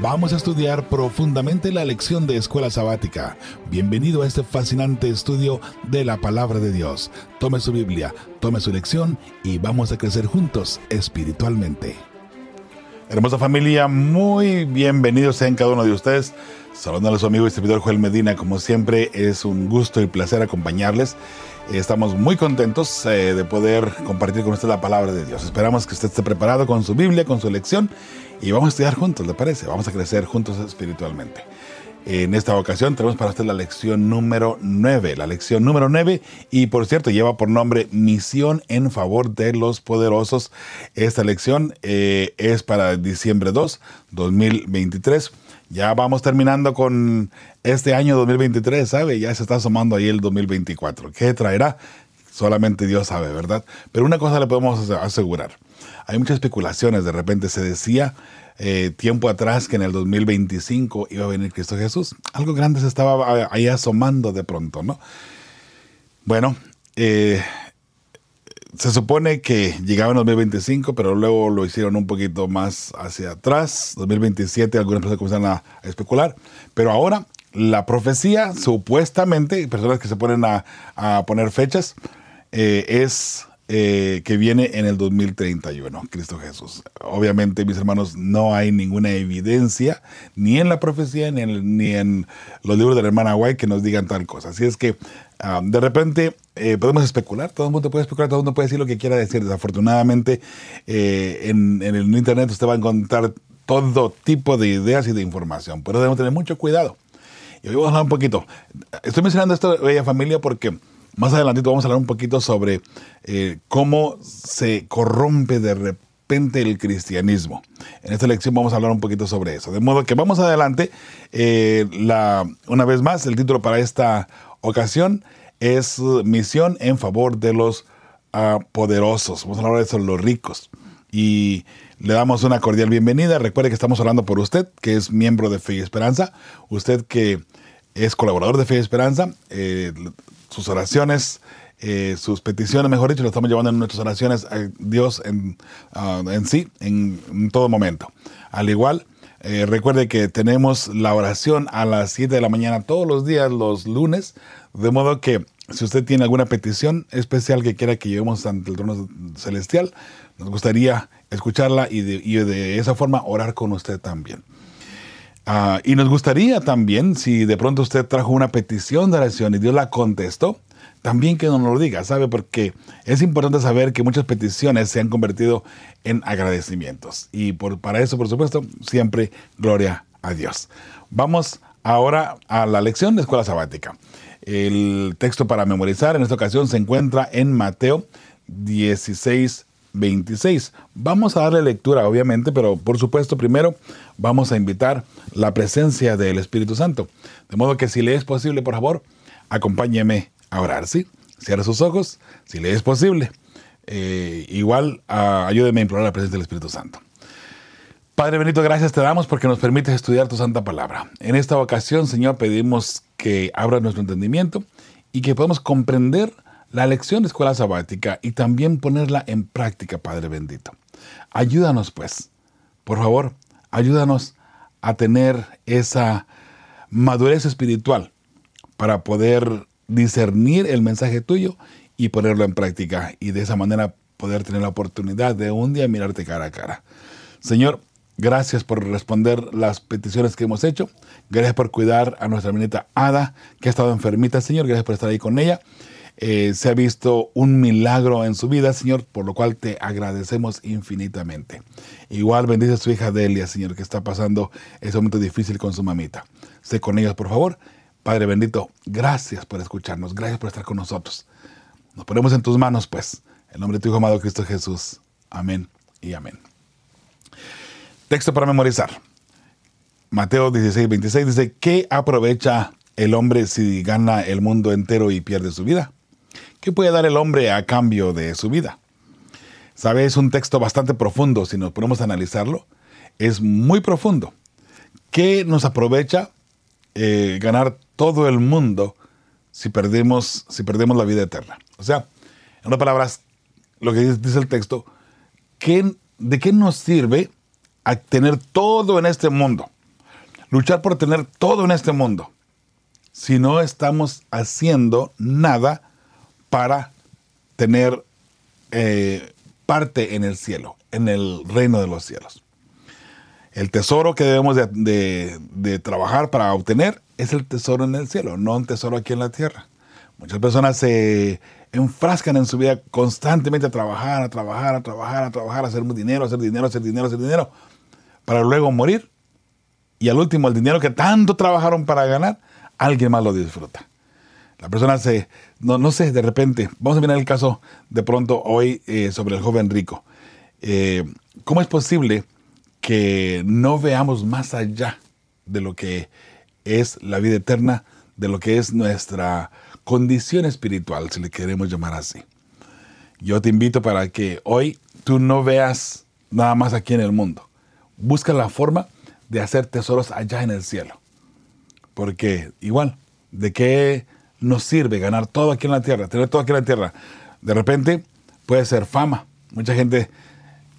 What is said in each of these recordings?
Vamos a estudiar profundamente la lección de escuela sabática. Bienvenido a este fascinante estudio de la palabra de Dios. Tome su Biblia, tome su lección y vamos a crecer juntos espiritualmente. Hermosa familia, muy bienvenidos sean cada uno de ustedes. Saludando a su amigo y servidor Joel Medina, como siempre es un gusto y placer acompañarles. Estamos muy contentos eh, de poder compartir con usted la palabra de Dios. Esperamos que usted esté preparado con su Biblia, con su lección y vamos a estudiar juntos, ¿le parece? Vamos a crecer juntos espiritualmente. En esta ocasión tenemos para usted la lección número 9, la lección número 9 y por cierto lleva por nombre Misión en favor de los poderosos. Esta lección eh, es para diciembre 2, 2023. Ya vamos terminando con este año 2023, ¿sabe? Ya se está sumando ahí el 2024. ¿Qué traerá? Solamente Dios sabe, ¿verdad? Pero una cosa le podemos asegurar. Hay muchas especulaciones. De repente se decía eh, tiempo atrás que en el 2025 iba a venir Cristo Jesús. Algo grande se estaba ahí asomando de pronto, ¿no? Bueno, eh, se supone que llegaba en 2025, pero luego lo hicieron un poquito más hacia atrás. 2027, algunas personas comenzaron a, especular. Pero ahora, la profecía, supuestamente, personas que se ponen a, poner fechas, eh, es eh, que viene en el 2031, Cristo Jesús. Obviamente, mis hermanos, no hay ninguna evidencia, ni en la profecía, ni en, los libros de la hermana White, que nos digan tal cosa. Así es que, ah, de repente, eh, podemos especular, todo el mundo puede especular, todo el mundo puede decir lo que quiera decir. Desafortunadamente, eh, en, en, el Internet usted va a encontrar todo tipo de ideas y de información, pero debemos tener mucho cuidado. Y hoy vamos a hablar un poquito. Estoy mencionando esto, bella familia, porque más adelantito vamos a hablar un poquito sobre eh, cómo se corrompe de repente el cristianismo. En esta lección vamos a hablar un poquito sobre eso. De modo que vamos adelante. Eh, una vez más, el título para esta ocasión es Misión en favor de los uh, poderosos. Vamos a hablar de eso, los ricos. Y le damos una cordial bienvenida. Recuerde que estamos hablando por usted, que es miembro de Fe y Esperanza. Usted que es colaborador de Fe y Esperanza. Eh, sus oraciones, eh, sus peticiones, mejor dicho, lo estamos llevando en nuestras oraciones a Dios en, ah, en sí, en, todo momento. Al igual, eh, recuerde que tenemos la oración a las 7 de la mañana todos los días, los lunes, de modo que si usted tiene alguna petición especial que quiera que llevemos ante el trono celestial, nos gustaría escucharla y de, y de esa forma orar con usted también. Ah, y nos gustaría también, si de pronto usted trajo una petición de oración y Dios la contestó, también que nos lo diga, ¿sabe? Porque es importante saber que muchas peticiones se han convertido en agradecimientos. Y por, para eso, por supuesto, siempre gloria a Dios. Vamos ahora a la lección de escuela sabática. El texto para memorizar en esta ocasión se encuentra en Mateo 16, 26. Vamos a darle lectura, obviamente, pero por supuesto, primero vamos a invitar la presencia del Espíritu Santo. De modo que si le es posible, por favor, acompáñeme a orar, ¿sí? Cierra sus ojos, si le es posible. Eh, igual, uh, ayúdeme a implorar la presencia del Espíritu Santo. Padre Benito, gracias te damos porque nos permites estudiar tu santa palabra. En esta ocasión, Señor, pedimos que abra nuestro entendimiento y que podamos comprender la lección de escuela sabática y también ponerla en práctica, Padre bendito. Ayúdanos, pues, por favor, ayúdanos a tener esa madurez espiritual para poder discernir el mensaje tuyo y ponerlo en práctica y de esa manera poder tener la oportunidad de un día mirarte cara a cara. Señor, gracias por responder las peticiones que hemos hecho. Gracias por cuidar a nuestra nieta Ada, que ha estado enfermita, Señor. Gracias por estar ahí con ella. Eh, se ha visto un milagro en su vida, Señor, por lo cual te agradecemos infinitamente. Igual bendice a su hija Delia, Señor, que está pasando ese momento difícil con su mamita. Sé con ellos, por favor. Padre bendito, gracias por escucharnos, gracias por estar con nosotros. Nos ponemos en tus manos, pues, en nombre de tu Hijo amado Cristo Jesús. Amén y amén. Texto para memorizar. Mateo 16, 26 dice, ¿qué aprovecha el hombre si gana el mundo entero y pierde su vida? ¿Qué puede dar el hombre a cambio de su vida? ¿Sabe? Es un texto bastante profundo, si nos ponemos a analizarlo. Es muy profundo. ¿Qué nos aprovecha eh, ganar todo el mundo si perdemos, si perdemos la vida eterna? O sea, en otras palabras, lo que dice el texto, ¿qué, ¿de qué nos sirve a tener todo en este mundo, luchar por tener todo en este mundo, si no estamos haciendo nada para tener eh, parte en el cielo, en el reino de los cielos. El tesoro que debemos de, trabajar para obtener es el tesoro en el cielo, no un tesoro aquí en la tierra. Muchas personas se enfrascan en su vida constantemente a trabajar, a trabajar, a trabajar, a trabajar, a hacer dinero, a hacer dinero, a hacer dinero, a hacer dinero, para luego morir. Y al último, el dinero que tanto trabajaron para ganar, alguien más lo disfruta. La persona se, no, no sé, de repente, vamos a mirar el caso de pronto hoy eh, sobre el joven rico. Eh, ¿Cómo es posible que no veamos más allá de lo que es la vida eterna, de lo que es nuestra condición espiritual, si le queremos llamar así? Yo te invito para que hoy tú no veas nada más aquí en el mundo. Busca la forma de hacer tesoros allá en el cielo. Porque igual, ¿de qué nos sirve ganar todo aquí en la tierra, tener todo aquí en la tierra? De repente puede ser fama. Mucha gente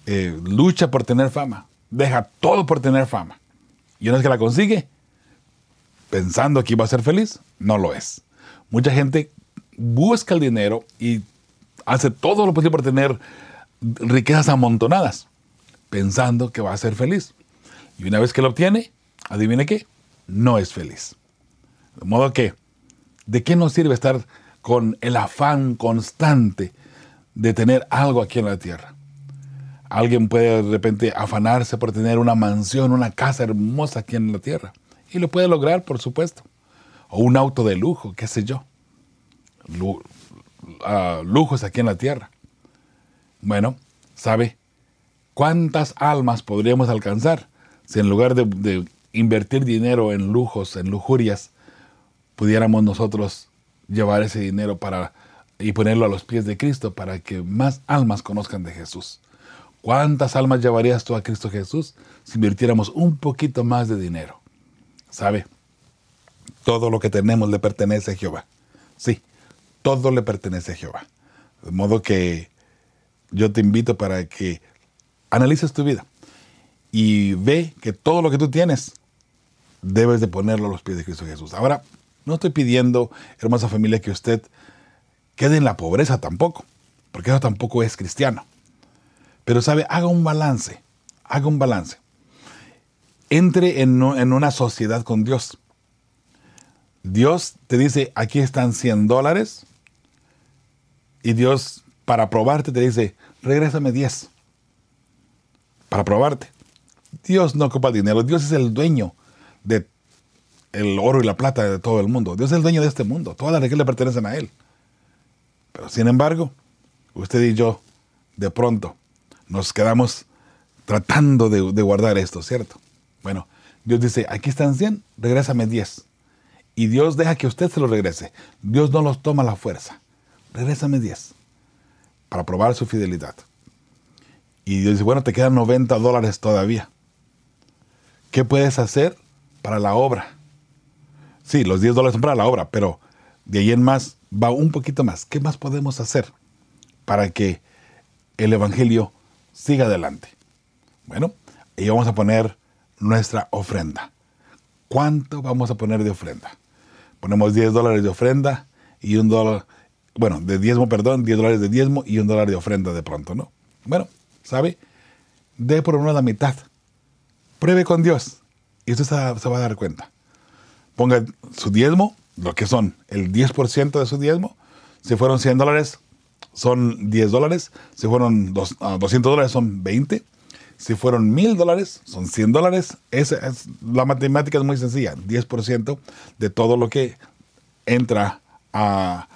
eh, lucha por tener fama, deja todo por tener fama. Y una vez que la consigue, pensando que iba a ser feliz, no lo es. Mucha gente busca el dinero y hace todo lo posible por tener riquezas amontonadas, pensando que va a ser feliz. Y una vez que lo obtiene, adivine qué, no es feliz. De modo que, ¿de qué nos sirve estar con el afán constante de tener algo aquí en la tierra? Alguien puede de repente afanarse por tener una mansión, una casa hermosa aquí en la tierra. Y lo puede lograr, por supuesto. O un auto de lujo, qué sé yo. Ah, lujos aquí en la tierra. Bueno, ¿sabe cuántas almas podríamos alcanzar si en lugar de invertir dinero en lujos, en lujurias, pudiéramos nosotros llevar ese dinero para y ponerlo a los pies de Cristo para que más almas conozcan de Jesús. ¿Cuántas almas llevarías tú a Cristo Jesús si invirtiéramos un poquito más de dinero? ¿Sabe? Todo lo que tenemos le pertenece a Jehová. Sí, todo le pertenece a Jehová. De modo que yo te invito para que analices tu vida y ve que todo lo que tú tienes debes de ponerlo a los pies de Cristo Jesús. Ahora, no estoy pidiendo, hermosa familia, que usted quede en la pobreza tampoco, porque eso tampoco es cristiano. Pero sabe, haga un balance, haga un balance. Entre en, en una sociedad con Dios. Dios te dice, aquí están 100 dólares. Y Dios, para probarte, te dice, regrésame 10. Para probarte. Dios no ocupa dinero. Dios es el dueño de el oro y la plata de todo el mundo. Dios es el dueño de este mundo. Todas las riquezas le pertenecen a Él. Pero sin embargo, usted y yo, de pronto, nos quedamos tratando de, guardar esto, ¿cierto? Bueno, Dios dice, aquí están 100, regrésame 10. Y Dios deja que usted se los regrese. Dios no los toma a la fuerza. Regrésame 10 para probar su fidelidad. Y Dios dice, bueno, te quedan 90 dólares todavía. ¿Qué puedes hacer para la obra? Sí, los 10 dólares son para la obra, pero de ahí en más va un poquito más. ¿Qué más podemos hacer para que el Evangelio siga adelante? Bueno, ahí vamos a poner nuestra ofrenda. ¿Cuánto vamos a poner de ofrenda? Ponemos 10 dólares de ofrenda y un dólar, bueno, de diezmo, perdón, 10 dólares de diezmo y un dólar de ofrenda de pronto, ¿no? Bueno, ¿sabe? De por una la mitad. Pruebe con Dios y usted se va a dar cuenta ponga su diezmo, lo que son el 10% de su diezmo. Si fueron 100 dólares, son 10 dólares. Si fueron 200 ah, dólares, son 20. Si fueron 1000 dólares, son 100 dólares. es, la matemática es muy sencilla. 10% de todo lo que entra a,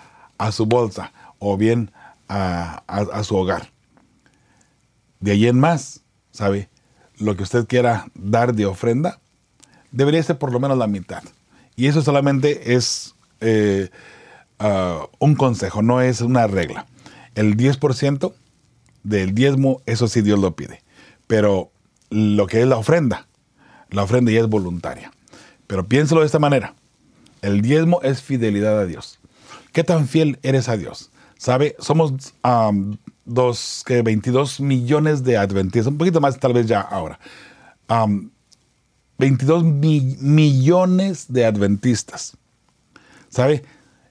su bolsa o bien a, a su hogar. De ahí en más, ¿sabe? Lo que usted quiera dar de ofrenda, debería ser por lo menos la mitad. Y eso solamente es eh, ah, un consejo, no es una regla. El 10% del diezmo, eso sí Dios lo pide. Pero lo que es la ofrenda, la ofrenda ya es voluntaria. Pero piénselo de esta manera. El diezmo es fidelidad a Dios. ¿Qué tan fiel eres a Dios? ¿Sabe? Somos dos, que 22 millones de adventistas, un poquito más tal vez ya ahora. 22 millones de adventistas. ¿Sabe?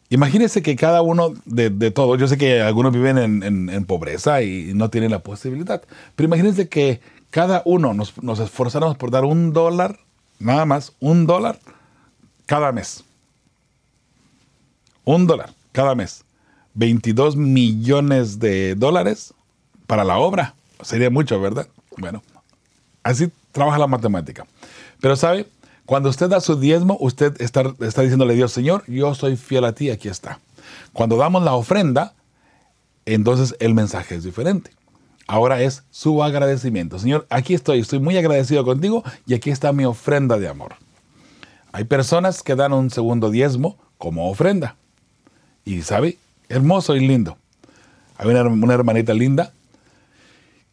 Imagínense que cada uno de, todos, yo sé que algunos viven en, pobreza y no tienen la posibilidad, pero imagínense que cada uno nos, nos esforzáramos por dar un dólar, nada más, un dólar cada mes. Un dólar cada mes. 22 millones de dólares para la obra. Sería mucho, ¿verdad? Bueno, así trabaja la matemática. Pero sabe, cuando usted da su diezmo, usted está, está diciéndole a Dios, Señor, yo soy fiel a ti, aquí está. Cuando damos la ofrenda, entonces el mensaje es diferente. Ahora es su agradecimiento. Señor, aquí estoy, estoy muy agradecido contigo y aquí está mi ofrenda de amor. Hay personas que dan un segundo diezmo como ofrenda. Y sabe, hermoso y lindo. Hay una, una hermanita linda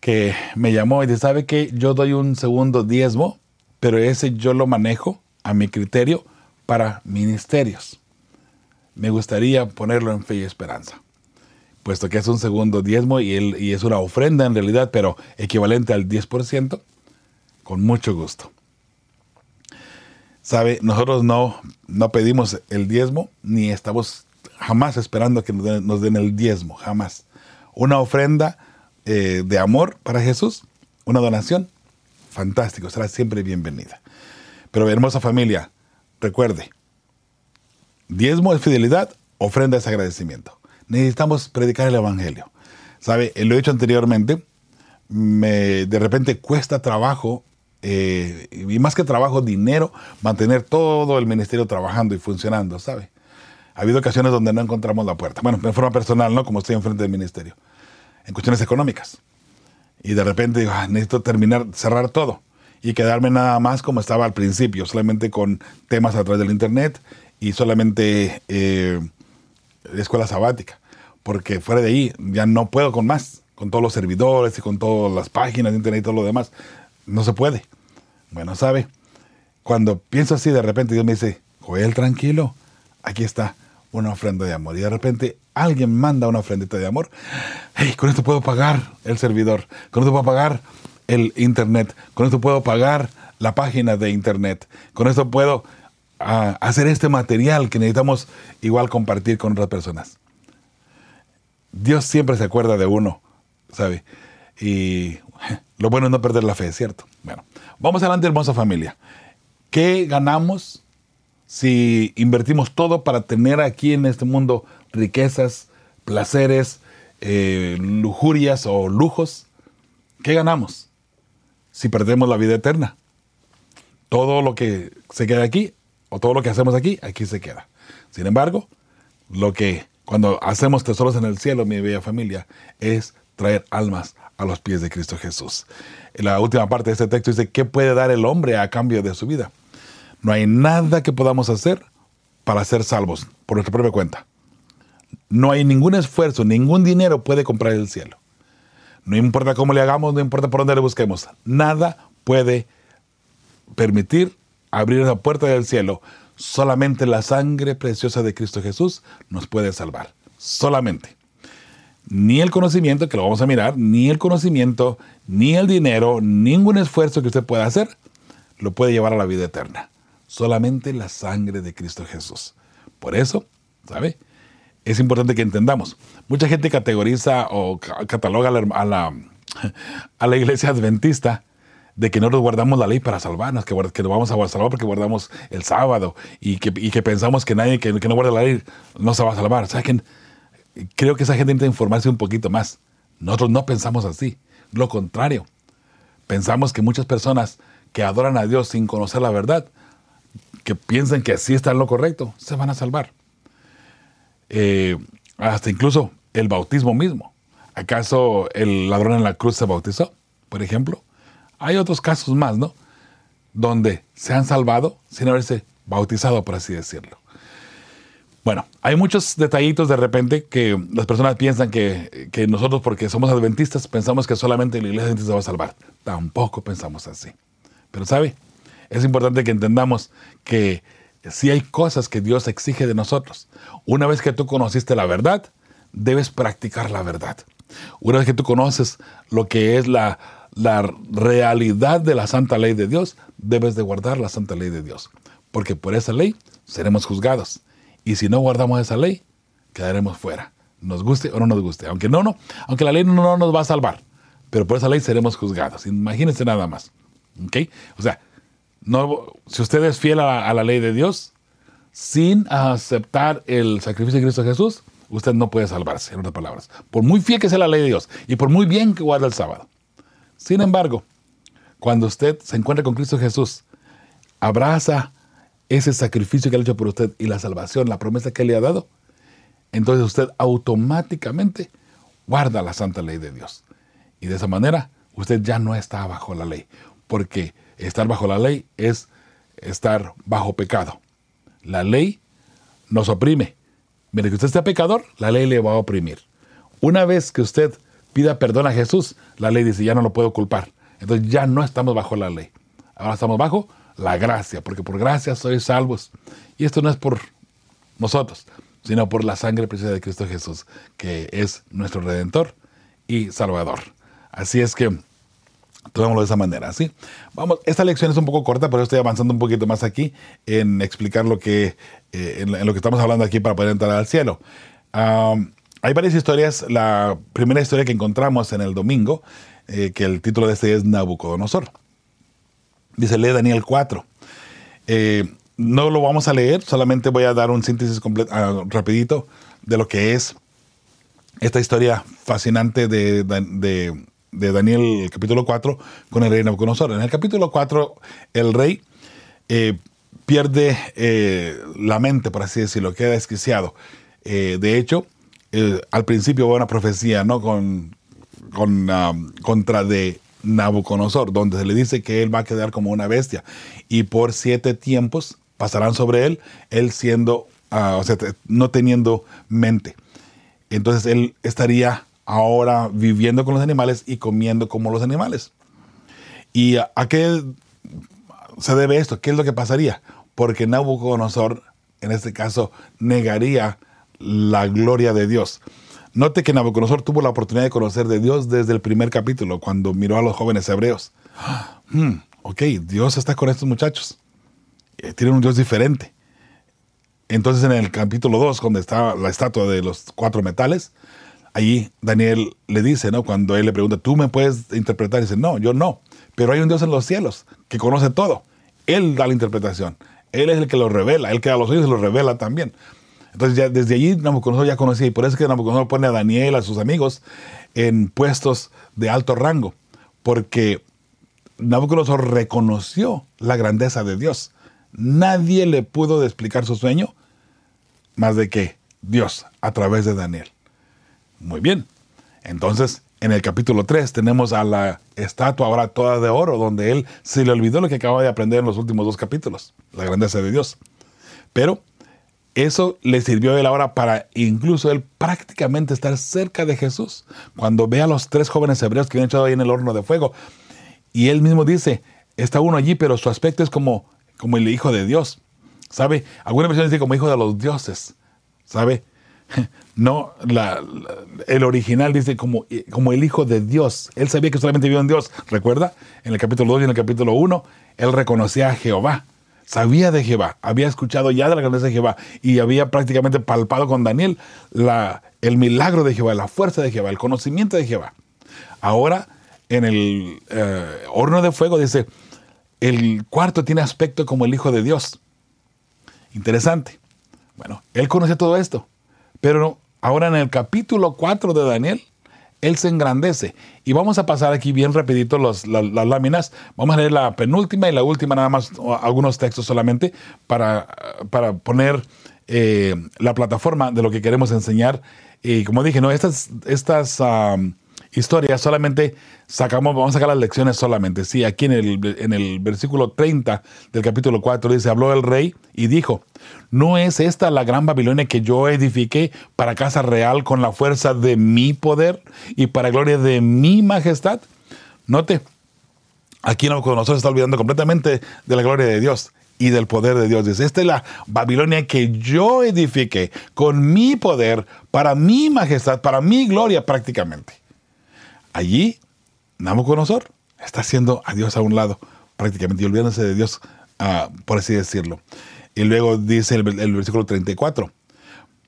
que me llamó y dice, ¿sabe que yo doy un segundo diezmo pero ese yo lo manejo a mi criterio para ministerios. Me gustaría ponerlo en fe y esperanza, puesto que es un segundo diezmo y, es una ofrenda en realidad, pero equivalente al 10%, con mucho gusto. Sabe, nosotros no, no pedimos el diezmo ni estamos jamás esperando que nos den, el diezmo, jamás. Una ofrenda eh, de amor para Jesús, una donación, fantástico, será siempre bienvenida. Pero hermosa familia, recuerde, diezmo es fidelidad, ofrenda es agradecimiento. Necesitamos predicar el Evangelio. ¿Sabe? Lo he dicho anteriormente, me, de repente cuesta trabajo, eh, y más que trabajo, dinero, mantener todo el ministerio trabajando y funcionando, ¿sabe? Ha habido ocasiones donde no encontramos la puerta. Bueno, de forma personal, ¿no? Como estoy enfrente del ministerio. En cuestiones económicas y de repente digo, ah, necesito terminar, cerrar todo y quedarme nada más como estaba al principio, solamente con temas a través del internet y solamente eh, escuela sabática, porque fuera de ahí ya no puedo con más, con todos los servidores y con todas las páginas de internet y todo lo demás, no se puede. Bueno, ¿sabe? Cuando pienso así, de repente Dios me dice, Joel, tranquilo, aquí está una ofrenda de amor. Y de repente alguien manda una ofrendita de amor. Hey, con esto puedo pagar el servidor, con esto puedo pagar el internet, con esto puedo pagar la página de internet, con esto puedo ah, hacer este material que necesitamos igual compartir con otras personas. Dios siempre se acuerda de uno, ¿sabe? Y lo bueno es no perder la fe, ¿cierto? Bueno, vamos adelante, hermosa familia. ¿Qué ganamos si invertimos todo para tener aquí en este mundo riquezas, placeres, eh, lujurias o lujos, ¿qué ganamos si perdemos la vida eterna? Todo lo que se queda aquí o todo lo que hacemos aquí, aquí se queda. Sin embargo, lo que cuando hacemos tesoros en el cielo, mi bella familia, es traer almas a los pies de Cristo Jesús. En la última parte de este texto dice, ¿qué puede dar el hombre a cambio de su vida? No hay nada que podamos hacer para ser salvos por nuestra propia cuenta. No hay ningún esfuerzo, ningún dinero puede comprar el cielo. No importa cómo le hagamos, no importa por dónde le busquemos. Nada puede permitir abrir la puerta del cielo. Solamente la sangre preciosa de Cristo Jesús nos puede salvar. Solamente. Ni el conocimiento, que lo vamos a mirar, ni el conocimiento, ni el dinero, ningún esfuerzo que usted pueda hacer, lo puede llevar a la vida eterna solamente la sangre de Cristo Jesús. Por eso, ¿sabe? Es importante que entendamos. Mucha gente categoriza o cataloga a la, a la, iglesia adventista de que no nos guardamos la ley para salvarnos, que, que nos vamos a salvar porque guardamos el sábado y que, que pensamos que nadie que, no guarda la ley no se va a salvar. ¿Saben? Creo que esa gente necesita informarse un poquito más. Nosotros no pensamos así. Lo contrario. Pensamos que muchas personas que adoran a Dios sin conocer la verdad que piensen que así está lo correcto, se van a salvar. Eh, hasta incluso el bautismo mismo. ¿Acaso el ladrón en la cruz se bautizó, por ejemplo? Hay otros casos más, ¿no? Donde se han salvado sin haberse bautizado, por así decirlo. Bueno, hay muchos detallitos de repente que las personas piensan que, que nosotros, porque somos adventistas, pensamos que solamente la iglesia adventista va a salvar. Tampoco pensamos así. Pero ¿sabe? Es importante que entendamos que si hay cosas que Dios exige de nosotros. Una vez que tú conociste la verdad, debes practicar la verdad. Una vez que tú conoces lo que es la, la realidad de la santa ley de Dios, debes de guardar la santa ley de Dios. Porque por esa ley seremos juzgados. Y si no guardamos esa ley, quedaremos fuera. Nos guste o no nos guste. Aunque no, no, aunque la ley no nos va a salvar. Pero por esa ley seremos juzgados. Imagínense nada más. ¿Ok? O sea, no, si usted es fiel a la ley de Dios, sin aceptar el sacrificio de Cristo Jesús, usted no puede salvarse, en otras palabras. Por muy fiel que sea la ley de Dios y por muy bien que guarde el sábado. Sin embargo, cuando usted se encuentra con Cristo Jesús, abraza ese sacrificio que ha hecho por usted y la salvación, la promesa que le ha dado, entonces usted automáticamente guarda la santa ley de Dios. Y de esa manera usted ya no está bajo la ley, porque estar bajo la ley es estar bajo pecado. La ley nos oprime. Mientras que usted sea pecador, la ley le va a oprimir. Una vez que usted pida perdón a Jesús, la ley dice, ya no lo puedo culpar. Entonces ya no estamos bajo la ley. Ahora estamos bajo la gracia, porque por gracia sois salvos. Y esto no es por nosotros, sino por la sangre preciosa de Cristo Jesús, que es nuestro redentor y salvador. Así es que tomémoslo de esa manera, ¿sí? Vamos, esta lección es un poco corta, pero estoy avanzando un poquito más aquí en explicar lo que, eh, en, lo que estamos hablando aquí para poder entrar al cielo. hay varias historias. La primera historia que encontramos en el domingo, eh, que el título de este es Nabucodonosor. Dice, lee Daniel 4. Eh, no lo vamos a leer, solamente voy a dar un síntesis ah, rapidito de lo que es esta historia fascinante de, Daniel capítulo 4 con el rey Nabucodonosor. En el capítulo 4 el rey eh, pierde eh, la mente, por así decirlo, queda desquiciado. de hecho, al principio hubo una profecía ¿no? con, con ah, contra de Nabucodonosor, donde se le dice que él va a quedar como una bestia y por siete tiempos pasarán sobre él, él siendo, ah, o sea, no teniendo mente. Entonces él estaría ahora viviendo con los animales y comiendo como los animales. ¿Y a, qué se debe esto? ¿Qué es lo que pasaría? Porque Nabucodonosor, en este caso, negaría la gloria de Dios. Note que Nabucodonosor tuvo la oportunidad de conocer de Dios desde el primer capítulo, cuando miró a los jóvenes hebreos. Hmm, ok, Dios está con estos muchachos. Eh, tienen un Dios diferente. Entonces en el capítulo 2, donde está la estatua de los cuatro metales, allí Daniel le dice, ¿no? Cuando él le pregunta, ¿tú me puedes interpretar? dice, no, yo no. Pero hay un Dios en los cielos que conoce todo. Él da la interpretación. Él es el que lo revela. Él que a los oídos lo revela también. Entonces ya desde allí Nabucodonosor ya conocía y por eso es que Nabucodonosor pone a Daniel, a sus amigos, en puestos de alto rango, porque Nabucodonosor reconoció la grandeza de Dios. Nadie le pudo explicar su sueño más de que Dios a través de Daniel. Muy bien. Entonces, en el capítulo 3 tenemos a la estatua ahora toda de oro, donde él se le olvidó lo que acaba de aprender en los últimos dos capítulos, la grandeza de Dios. Pero eso le sirvió a él ahora para incluso él prácticamente estar cerca de Jesús. Cuando ve a los tres jóvenes hebreos que han echado ahí en el horno de fuego. Y él mismo dice, está uno allí, pero su aspecto es como, como el hijo de Dios. ¿Sabe? Alguna versión dice como hijo de los dioses. ¿Sabe? No, el original dice como, como el hijo de Dios. Él sabía que solamente vio en Dios. ¿Recuerda? En el capítulo 2 y en el capítulo 1, él reconocía a Jehová sabía de Jehová, había escuchado ya de la grandeza de Jehová y había prácticamente palpado con Daniel el milagro de Jehová, la fuerza de Jehová, el conocimiento de Jehová. Ahora, en el eh, horno de fuego dice, el cuarto tiene aspecto como el Hijo de Dios. Interesante. Bueno, él conoce todo esto, pero ahora en el capítulo 4 de Daniel, él se engrandece. Y vamos a pasar aquí bien rapidito las láminas. Vamos a leer la penúltima y la última, nada más algunos textos solamente para, para poner eh, la plataforma de lo que queremos enseñar. Y como dije, no, estas, estas historias solamente sacamos, vamos a sacar las lecciones solamente. Sí, aquí en el, en el versículo 30 del capítulo 4 dice, habló el rey y dijo, ¿no es esta la gran Babilonia que yo edifiqué para casa real con la fuerza de mi poder y para gloria de mi majestad? Note, aquí nosotros está olvidando completamente de la gloria de Dios y del poder de Dios. Dice, esta es la Babilonia que yo edifiqué con mi poder, para mi majestad, para mi gloria prácticamente. Allí Nabucodonosor Está haciendo a Dios a un lado, prácticamente, y olvidándose de Dios, ah, por así decirlo. Y luego dice el, el versículo 34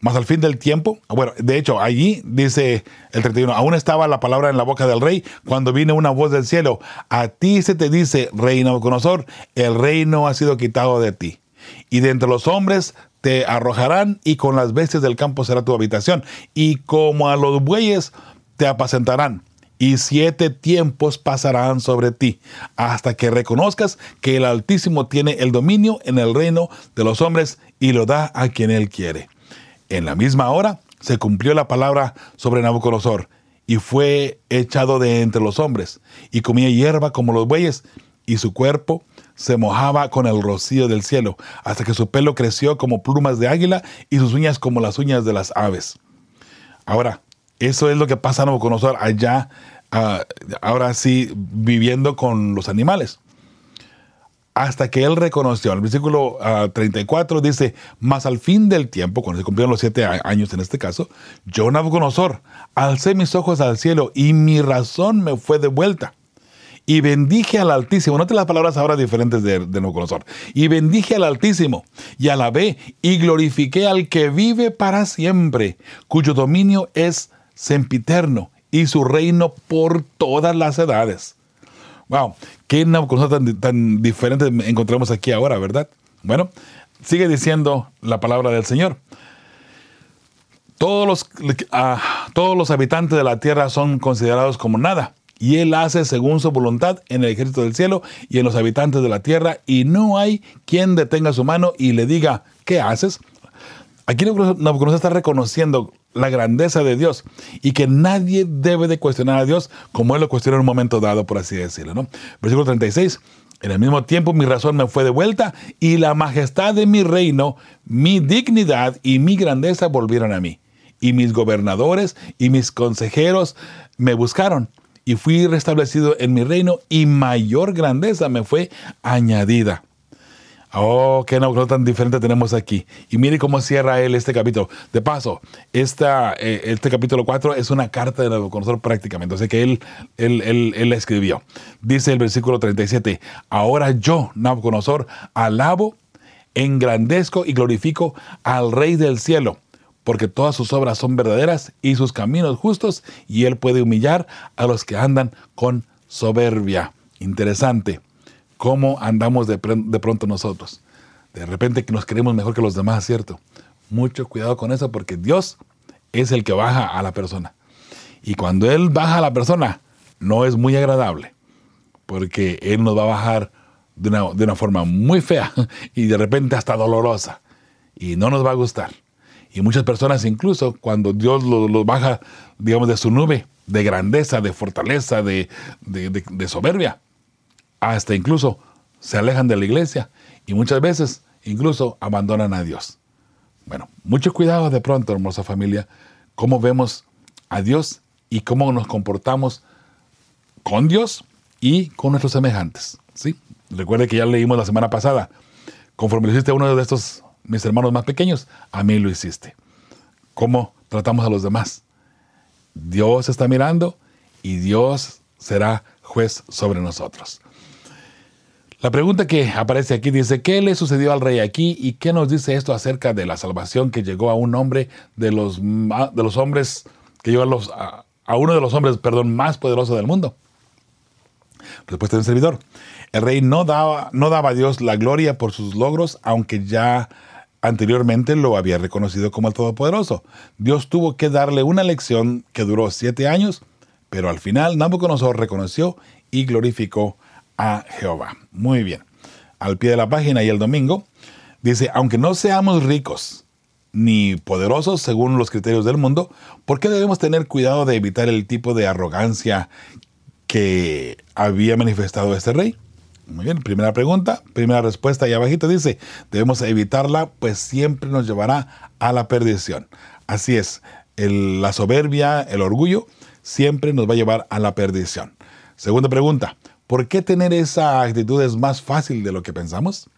más al fin del tiempo, bueno, de hecho, allí dice el 31, aún estaba la palabra en la boca del rey cuando vino una voz del cielo, a ti se te dice, rey Nabucodonosor, el reino ha sido quitado de ti. Y de entre los hombres te arrojarán y con las bestias del campo será tu habitación. Y como a los bueyes te apacentarán. Y siete tiempos pasarán sobre ti, hasta que reconozcas que el Altísimo tiene el dominio en el reino de los hombres y lo da a quien él quiere. En la misma hora se cumplió la palabra sobre Nabucodonosor, y fue echado de entre los hombres, y comía hierba como los bueyes, y su cuerpo se mojaba con el rocío del cielo, hasta que su pelo creció como plumas de águila y sus uñas como las uñas de las aves. Ahora, eso es lo que pasa a Nabucodonosor allá, ah, ahora sí, viviendo con los animales hasta que él reconoció. El versículo 34 ah, dice, más al fin del tiempo, cuando se cumplieron los siete años en este caso, yo Nabucodonosor, alcé mis ojos al cielo y mi razón me fue de vuelta. Y bendije al Altísimo. Note las palabras ahora diferentes de, de Nabucodonosor. Y bendije al Altísimo y alabé y glorifiqué al que vive para siempre, cuyo dominio es sempiterno y su reino por todas las edades. Wow, qué cosa tan, tan diferente encontramos aquí ahora, ¿verdad? Bueno, sigue diciendo la palabra del Señor. Todos los, ah, todos los habitantes de la tierra son considerados como nada, y Él hace según su voluntad en el ejército del cielo y en los habitantes de la tierra, y no hay quien detenga su mano y le diga, ¿qué haces? Aquí Nabucodonosor está reconociendo la grandeza de Dios y que nadie debe de cuestionar a Dios como Él lo cuestionó en un momento dado, por así decirlo. ¿no? Versículo 36. En el mismo tiempo mi razón me fue de vuelta y la majestad de mi reino, mi dignidad y mi grandeza volvieron a mí. Y mis gobernadores y mis consejeros me buscaron y fui restablecido en mi reino y mayor grandeza me fue añadida. Oh, qué no tan diferente tenemos aquí. Y mire cómo cierra él este capítulo. De paso, esta, eh, este capítulo 4 es una carta de Nabucodonosor prácticamente. O sea que él, él, él, la escribió. Dice el versículo 37, ahora yo, Nabucodonosor, alabo, engrandezco y glorifico al Rey del cielo porque todas sus obras son verdaderas y sus caminos justos, y él puede humillar a los que andan con soberbia. Interesante cómo andamos de, pronto nosotros. De repente que nos queremos mejor que los demás, ¿cierto? Mucho cuidado con eso porque Dios es el que baja a la persona. Y cuando Él baja a la persona, no es muy agradable, porque Él nos va a bajar de una, forma muy fea y de repente hasta dolorosa. Y no nos va a gustar. Y muchas personas incluso cuando Dios los baja, digamos, de su nube, de grandeza, de fortaleza, de soberbia, hasta incluso se alejan de la iglesia y muchas veces incluso abandonan a Dios. Bueno, mucho cuidado de pronto, hermosa familia, cómo vemos a Dios y cómo nos comportamos con Dios y con nuestros semejantes. ¿sí? Recuerde que ya leímos la semana pasada, conforme lo hiciste a uno de estos mis hermanos más pequeños, a mí lo hiciste. ¿Cómo tratamos a los demás? Dios está mirando y Dios será juez sobre nosotros. La pregunta que aparece aquí dice, ¿qué le sucedió al rey aquí y qué nos dice esto acerca de la salvación que llegó a un hombre de los, de los hombres, que llegó a, los, uno de los hombres, perdón, más poderosos del mundo? Respuesta del servidor. El rey no daba, no daba a Dios la gloria por sus logros, aunque ya anteriormente lo había reconocido como el Todopoderoso. Dios tuvo que darle una lección que duró siete años, pero al final Nabucodonosor reconoció y glorificó a Jehová. Muy bien. Al pie de la página y el domingo dice, aunque no seamos ricos ni poderosos según los criterios del mundo, ¿por qué debemos tener cuidado de evitar el tipo de arrogancia que había manifestado este rey? Muy bien, primera pregunta, primera respuesta ahí abajito dice, debemos evitarla, pues siempre nos llevará a la perdición. Así es, la soberbia, el orgullo, siempre nos va a llevar a la perdición. Segunda pregunta, ¿Por qué tener esa actitud es más fácil de lo que pensamos?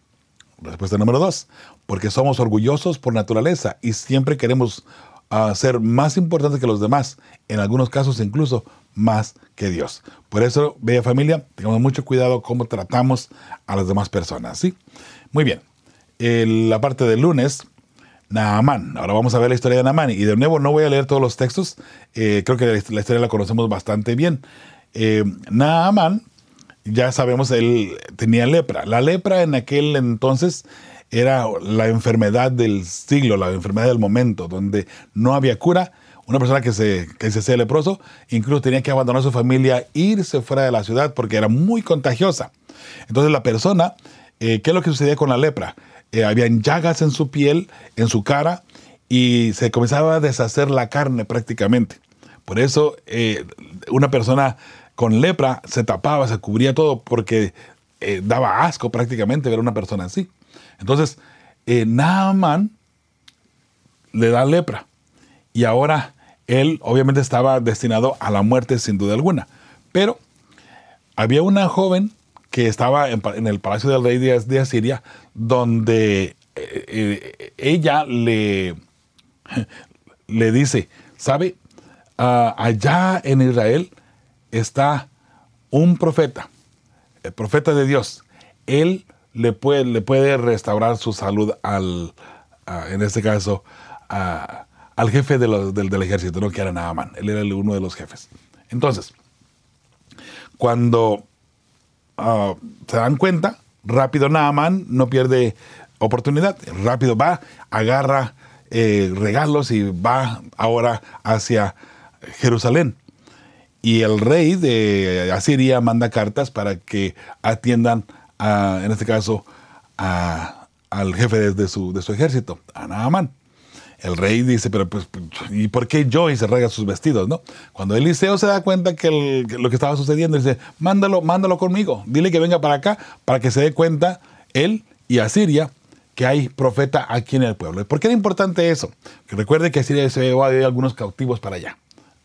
Respuesta número dos, porque somos orgullosos por naturaleza y siempre queremos a ser más importante que los demás, en algunos casos incluso más que Dios. Por eso, bella familia, tengamos mucho cuidado cómo tratamos a las demás personas, ¿sí? Muy bien. la parte del lunes, Naamán. Ahora vamos a ver la historia de Naamán. Y de nuevo, no voy a leer todos los textos. Eh, creo que la historia la conocemos bastante bien. Eh, Naamán, ya sabemos, él tenía lepra. La lepra en aquel entonces era la enfermedad del siglo, la enfermedad del momento, donde no había cura. Una persona que se, que se hacía leproso incluso tenía que abandonar su familia, irse fuera de la ciudad porque era muy contagiosa. Entonces la persona, eh, ¿qué es lo que sucedía con la lepra? Eh, habían llagas en su piel, en su cara, y se comenzaba a deshacer la carne prácticamente. Por eso eh, una persona con lepra se tapaba, se cubría todo, porque daba asco prácticamente ver a una persona así. Entonces, eh, Naaman le da lepra. Y ahora él obviamente estaba destinado a la muerte sin duda alguna. Pero había una joven que estaba en, el palacio del rey de, Asiria, donde eh, eh, ella le, le dice, ¿sabe? Ah, allá en Israel está un profeta, el profeta de Dios. Él le puede, le puede restaurar su salud al, en este caso, al jefe del, ejército, no que era Naaman, él era uno de los jefes. Entonces, cuando ah, se dan cuenta, rápido Naaman no pierde oportunidad, rápido va, agarra eh, regalos y va ahora hacia Jerusalén. Y el rey de Asiria manda cartas para que atiendan en este caso, al jefe de, su, de su ejército, a Naamán. El rey dice, pero pues, ¿y por qué yo? Y se rega sus vestidos, ¿no? Cuando Eliseo se da cuenta que, lo que estaba sucediendo, dice, mándalo, mándalo conmigo, dile que venga para acá, para que se dé cuenta él y Asiria que hay profeta aquí en el pueblo. ¿Por qué era importante eso? Que recuerde que Asiria se llevó a algunos cautivos para allá.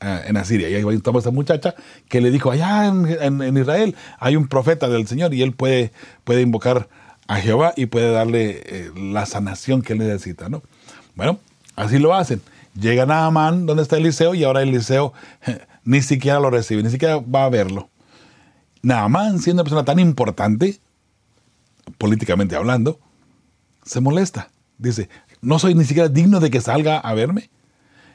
Eh, en Asiria. Y ahí estamos esta muchacha que le dijo, allá en, Israel hay un profeta del Señor y él puede, puede invocar a Jehová y puede darle eh, la sanación que él necesita, ¿no? Bueno, así lo hacen. Llegan a Amán, donde está Eliseo, y ahora Eliseo ni siquiera lo recibe, ni siquiera va a verlo. Naamán, siendo una persona tan importante, políticamente hablando, se molesta. Dice, no soy ni siquiera digno de que salga a verme.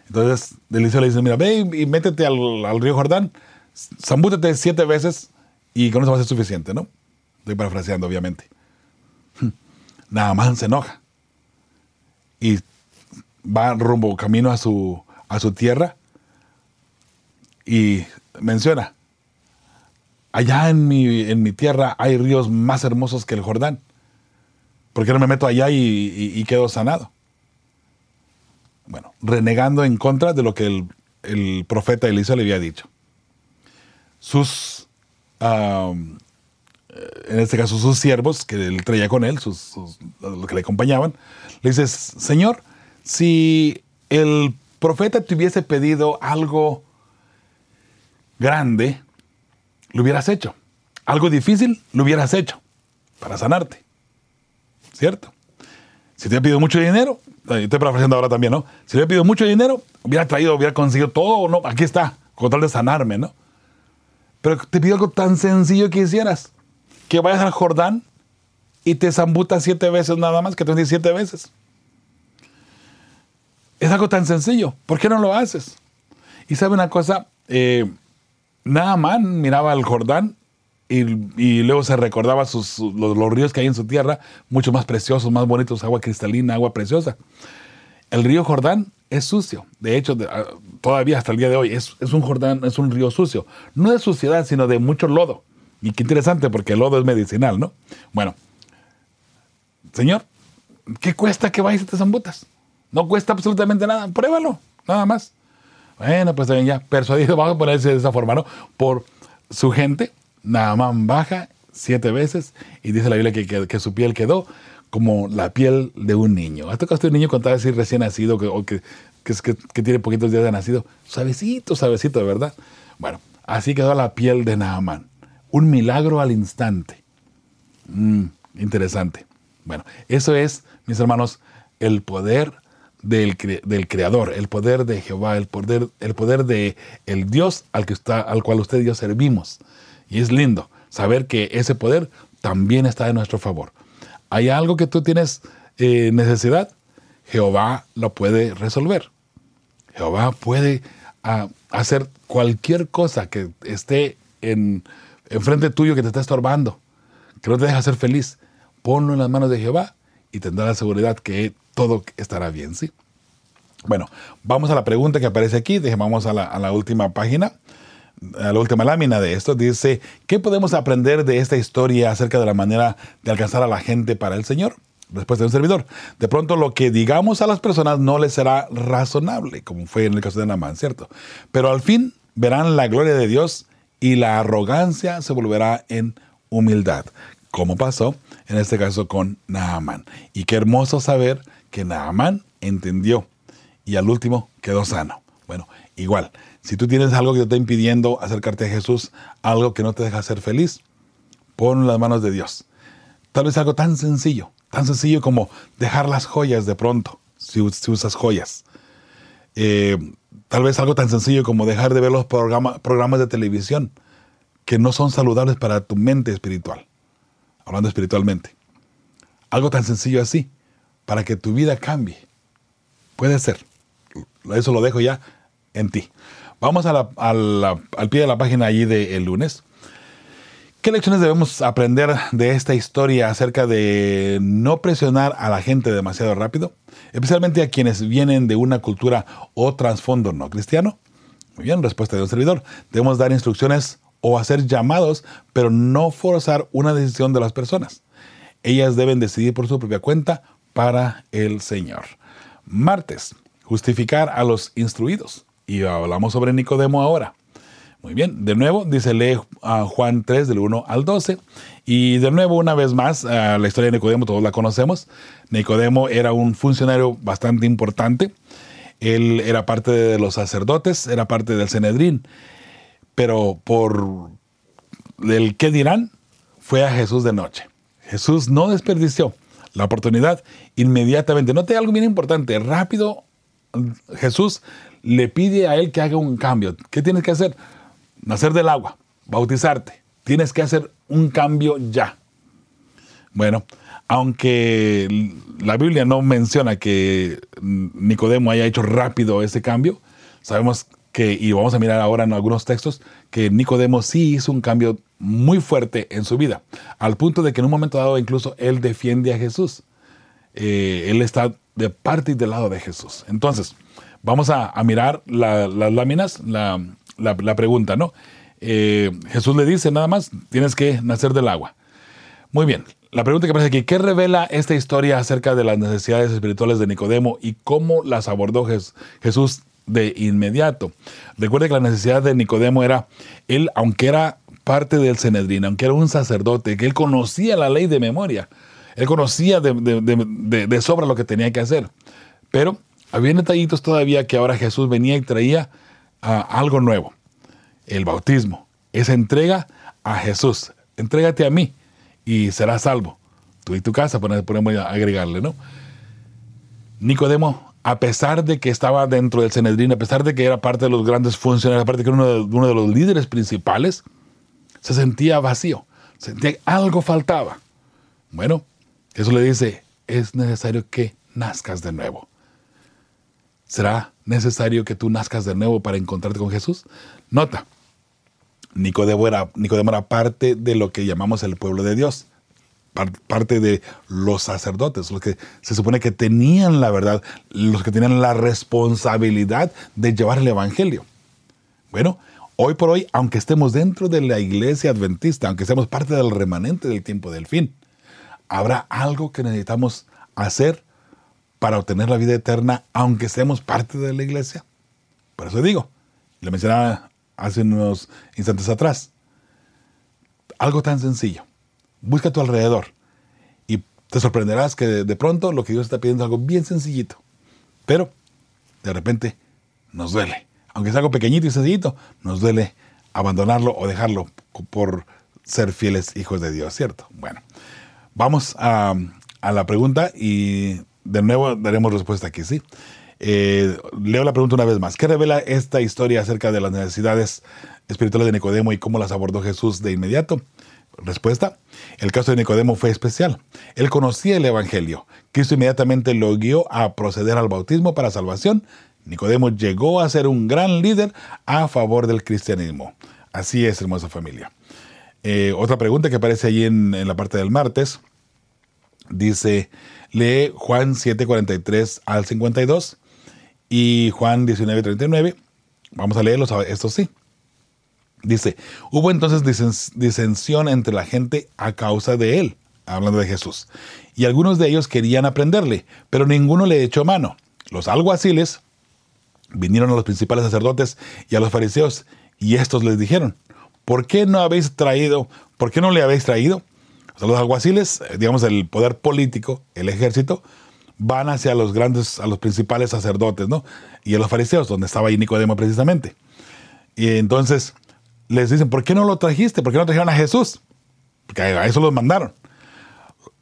Entonces Eliseo le dice, mira, ve y métete al, río Jordán, zambútete siete veces y con eso va a ser suficiente, ¿no? Estoy parafraseando, obviamente. Nada más se enoja. Y va rumbo, camino a su, a su tierra y menciona, allá en mi, en mi tierra hay ríos más hermosos que el Jordán. ¿Por qué no me meto allá y quedo sanado? Bueno, renegando en contra de lo que el, profeta Eliseo le había dicho. Sus, en este caso sus siervos, que él traía con él, sus, los que le acompañaban, le dices, Señor, si el profeta te hubiese pedido algo grande, lo hubieras hecho. Algo difícil, lo hubieras hecho para sanarte. ¿Cierto? Si te ha pedido mucho dinero, estoy parafraseando ahora también, ¿no? Si he pedido mucho dinero, hubiera traído, hubiera conseguido todo, ¿no? Aquí está, con tal de sanarme, ¿no? Pero te pido algo tan sencillo que hicieras, que vayas al Jordán y te zambutas siete veces nada más, que te siete veces. Es algo tan sencillo, ¿por qué no lo haces? Y sabe una cosa, eh, nada más miraba al Jordán y, luego se recordaba sus, los, ríos que hay en su tierra, mucho más preciosos, más bonitos, agua cristalina, agua preciosa. El río Jordán es sucio. De hecho, ah, todavía hasta el día de hoy es, un Jordán, es un río sucio. No de suciedad, sino de mucho lodo. Y qué interesante, porque el lodo es medicinal, ¿no? Bueno, señor, ¿qué cuesta que vayas a te zambutas? No cuesta absolutamente nada. Pruébalo, nada más. Bueno, pues también ya persuadido, vamos a ponerse de esa forma, ¿no? Por su gente, Naamán baja siete veces y dice la Biblia que, su piel quedó como la piel de un niño. ¿Has tocado un niño cuando decir recién nacido o que, que, tiene poquitos días de nacido? Suavecito, suavecito, ¿verdad? Bueno, así quedó la piel de Naamán. Un milagro al instante. Mm, interesante. Bueno, eso es, mis hermanos, el poder del, del, Creador, el poder de Jehová, el poder, el poder de el Dios al, que está, al cual usted y yo servimos. Y es lindo saber que ese poder también está en nuestro favor. Hay algo que tú tienes eh, necesidad, Jehová lo puede resolver. Jehová puede ah, hacer cualquier cosa que esté en, frente tuyo, que te está estorbando, que no te deja ser feliz. Ponlo en las manos de Jehová y tendrá la seguridad que todo estará bien, ¿sí? Bueno, vamos a la pregunta que aparece aquí. Vamos a la última página la última lámina de esto, dice, ¿qué podemos aprender de esta historia acerca de la manera de alcanzar a la gente para el Señor? Respuesta de un servidor. De pronto lo que digamos a las personas no les será razonable, como fue en el caso de Namán, ¿cierto? Pero al fin verán la gloria de Dios y la arrogancia se volverá en humildad, como pasó en este caso con Naamán. Y qué hermoso saber que Naamán entendió y al último quedó sano. Bueno, igual, si tú tienes algo que te está impidiendo acercarte a Jesús, algo que no te deja ser feliz, pon las manos de Dios. Tal vez algo tan sencillo, tan sencillo como dejar las joyas de pronto, si, usas joyas. Eh, tal vez algo tan sencillo como dejar de ver los programas de televisión que no son saludables para tu mente espiritual, hablando espiritualmente. Algo tan sencillo así, para que tu vida cambie. Puede ser. Eso lo dejo ya en ti. Vamos al pie de la página allí del lunes. ¿Qué lecciones debemos aprender de esta historia acerca de no presionar a la gente demasiado rápido? Especialmente a quienes vienen de una cultura o trasfondo no cristiano. Muy bien, respuesta de un servidor. Debemos dar instrucciones o hacer llamados, pero no forzar una decisión de las personas. Ellas deben decidir por su propia cuenta para el Señor. Martes, justificar a los instruidos. Y hablamos sobre Nicodemo ahora. Muy bien, de nuevo, dice lee a Juan 3 del 1 al 12. Y de nuevo, una vez más, la historia de Nicodemo todos la conocemos. Nicodemo era un funcionario bastante importante. Él era parte de los sacerdotes, era parte del Cenedrín. Pero por el qué dirán, fue a Jesús de noche. Jesús no desperdició la oportunidad inmediatamente. Note algo bien importante. Rápido, Jesús le pide a él que haga un cambio. ¿Qué tienes que hacer? Nacer del agua, bautizarte. Tienes que hacer un cambio ya. Bueno, aunque la Biblia no menciona que Nicodemo haya hecho rápido ese cambio, sabemos que, y vamos a mirar ahora en algunos textos, que Nicodemo sí hizo un cambio muy fuerte en su vida, al punto de que en un momento dado incluso él defiende a Jesús. Eh, él está de parte y del lado de Jesús. Entonces, Vamos a, mirar las láminas, la, pregunta, ¿no? Eh, Jesús le dice nada más, tienes que nacer del agua. Muy bien, la pregunta que aparece aquí, ¿qué revela esta historia acerca de las necesidades espirituales de Nicodemo y cómo las abordó Jesús de inmediato? Recuerde que la necesidad de Nicodemo era, él, aunque era parte del Cenedrín, aunque era un sacerdote, que él conocía la ley de memoria, él conocía de, de sobra lo que tenía que hacer, pero había detallitos todavía que ahora Jesús venía y traía ah, algo nuevo. El bautismo. Esa entrega a Jesús. Entrégate a mí y serás salvo. Tú y tu casa, podemos agregarle, ¿no? Nicodemo, a pesar de que estaba dentro del Cenedrín, a pesar de que era parte de los grandes funcionarios, aparte de que era uno de, uno de los líderes principales, se sentía vacío. Sentía que algo faltaba. Bueno, Jesús le dice, es necesario que nazcas de nuevo. ¿Será necesario que tú nazcas de nuevo para encontrarte con Jesús? Nota, Nicodemo era, Nicodemo era parte de lo que llamamos el pueblo de Dios, parte de los sacerdotes, los que se supone que tenían la verdad, los que tenían la responsabilidad de llevar el Evangelio. Bueno, hoy por hoy, aunque estemos dentro de la iglesia adventista, aunque seamos parte del remanente del tiempo del fin, habrá algo que necesitamos hacer para obtener la vida eterna, aunque seamos parte de la iglesia? Por eso digo, lo mencionaba hace unos instantes atrás, algo tan sencillo. Busca a tu alrededor y te sorprenderás que de, pronto lo que Dios está pidiendo es algo bien sencillito, pero de repente nos duele. Aunque es algo pequeñito y sencillito, nos duele abandonarlo o dejarlo por ser fieles hijos de Dios, ¿cierto? Bueno, vamos a, a la pregunta y de nuevo daremos respuesta aquí, ¿sí? Eh, leo la pregunta una vez más. ¿Qué revela esta historia acerca de las necesidades espirituales de Nicodemo y cómo las abordó Jesús de inmediato? Respuesta. El caso de Nicodemo fue especial. Él conocía el Evangelio. Cristo inmediatamente lo guió a proceder al bautismo para salvación. Nicodemo llegó a ser un gran líder a favor del cristianismo. Así es, hermosa familia. Eh, otra pregunta que aparece allí en, en la parte del martes. Dice, lee Juan 7:43 al 52 y Juan 19:39. Vamos a leerlos, esto sí. Dice, hubo entonces disensión entre la gente a causa de él, hablando de Jesús. Y algunos de ellos querían aprenderle, pero ninguno le echó mano. Los alguaciles vinieron a los principales sacerdotes y a los fariseos, y estos les dijeron, ¿por qué no habéis traído, por qué no le habéis traído? Los alguaciles, eh, digamos, el poder político, el ejército, van hacia los grandes, a los principales sacerdotes, ¿no? Y a los fariseos, donde estaba ahí Nicodemo precisamente. Y entonces les dicen, ¿por qué no lo trajiste? ¿Por qué no trajeron a Jesús? Porque a eso los mandaron.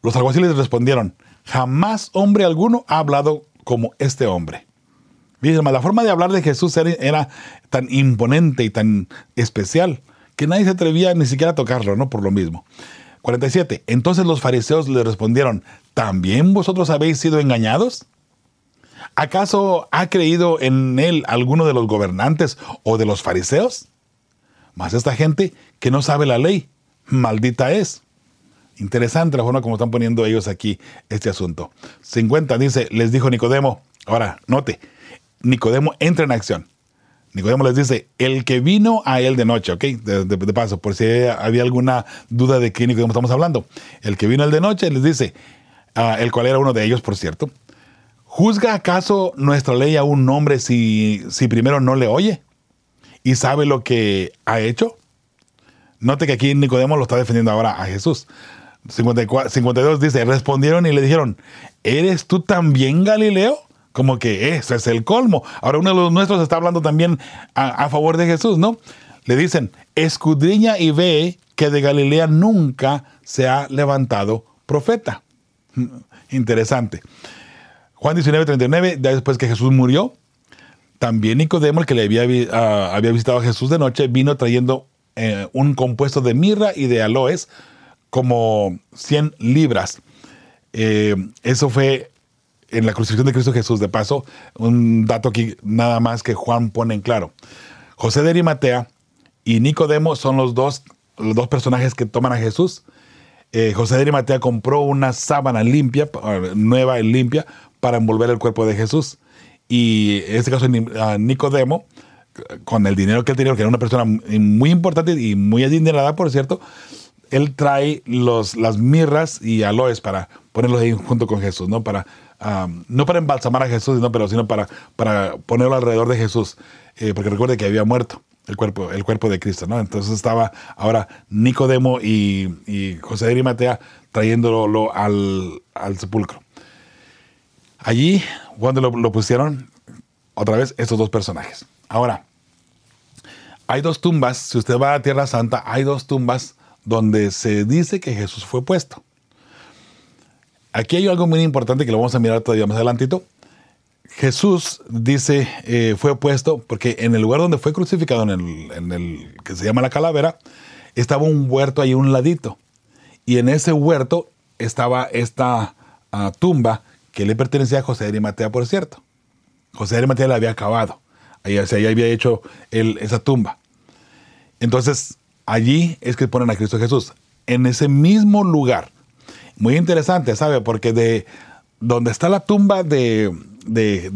Los alguaciles respondieron, jamás hombre alguno ha hablado como este hombre. Dicen, la forma de hablar de Jesús era, era, tan imponente y tan especial que nadie se atrevía ni siquiera a tocarlo, ¿no? Por lo mismo. 47. Entonces los fariseos le respondieron, ¿también vosotros habéis sido engañados? ¿Acaso ha creído en él alguno de los gobernantes o de los fariseos? Mas esta gente que no sabe la ley, maldita es. Interesante la forma como están poniendo ellos aquí este asunto. 50 dice, les dijo Nicodemo, ahora note, Nicodemo entra en acción. Nicodemo les dice, el que vino a él de noche, ¿ok? De, paso, por si había alguna duda de qué Nicodemo estamos hablando. El que vino a él de noche les dice, ah, el cual era uno de ellos, por cierto, ¿juzga acaso nuestra ley a un hombre si, si primero no le oye? y sabe lo que ha hecho. Note que aquí Nicodemo lo está defendiendo ahora a Jesús. 52 dice, respondieron y le dijeron, ¿eres tú también Galileo? Como que ese es el colmo. Ahora uno de los nuestros está hablando también a, favor de Jesús, ¿no? Le dicen, escudriña y ve que de Galilea nunca se ha levantado profeta. Interesante. Juan 19, 39, ya después que Jesús murió, también Nicodemo, el que le había, ah, había visitado a Jesús de noche, vino trayendo eh, un compuesto de mirra y de aloes, como 100 libras. Eh, eso fue en la crucifixión de Cristo Jesús. De paso, un dato aquí nada más que Juan pone en claro. José de Arimatea y Nicodemo son los dos, los dos personajes que toman a Jesús. Eh, José de Arimatea compró una sábana limpia, nueva y limpia, para envolver el cuerpo de Jesús. Y en este caso, Nicodemo, con el dinero que él tenía, que era una persona muy importante y muy adinerada, por cierto, él trae los, las mirras y aloes para ponerlos ahí junto con Jesús, ¿no? Para, no para embalsamar a Jesús, ¿no? pero sino para, para ponerlo alrededor de Jesús, eh, porque recuerde que había muerto el cuerpo, el cuerpo de Cristo, ¿no? Entonces estaba ahora Nicodemo y, José de Arimatea trayéndolo al, al sepulcro. Allí, cuando lo, pusieron, otra vez, estos dos personajes. Ahora, hay dos tumbas, si usted va a Tierra Santa, hay dos tumbas donde se dice que Jesús fue puesto. Aquí hay algo muy importante que lo vamos a mirar todavía más adelantito. Jesús dice eh, fue puesto porque en el lugar donde fue crucificado, en el, que se llama la calavera, estaba un huerto ahí un ladito. Y en ese huerto estaba esta ah, tumba que le pertenecía a José de Arimatea, por cierto. José de Arimatea le había acabado. Ahí, ahí había hecho esa tumba. Entonces, allí es que ponen a Cristo Jesús. En ese mismo lugar. Muy interesante, ¿sabe? Porque de donde está la tumba de,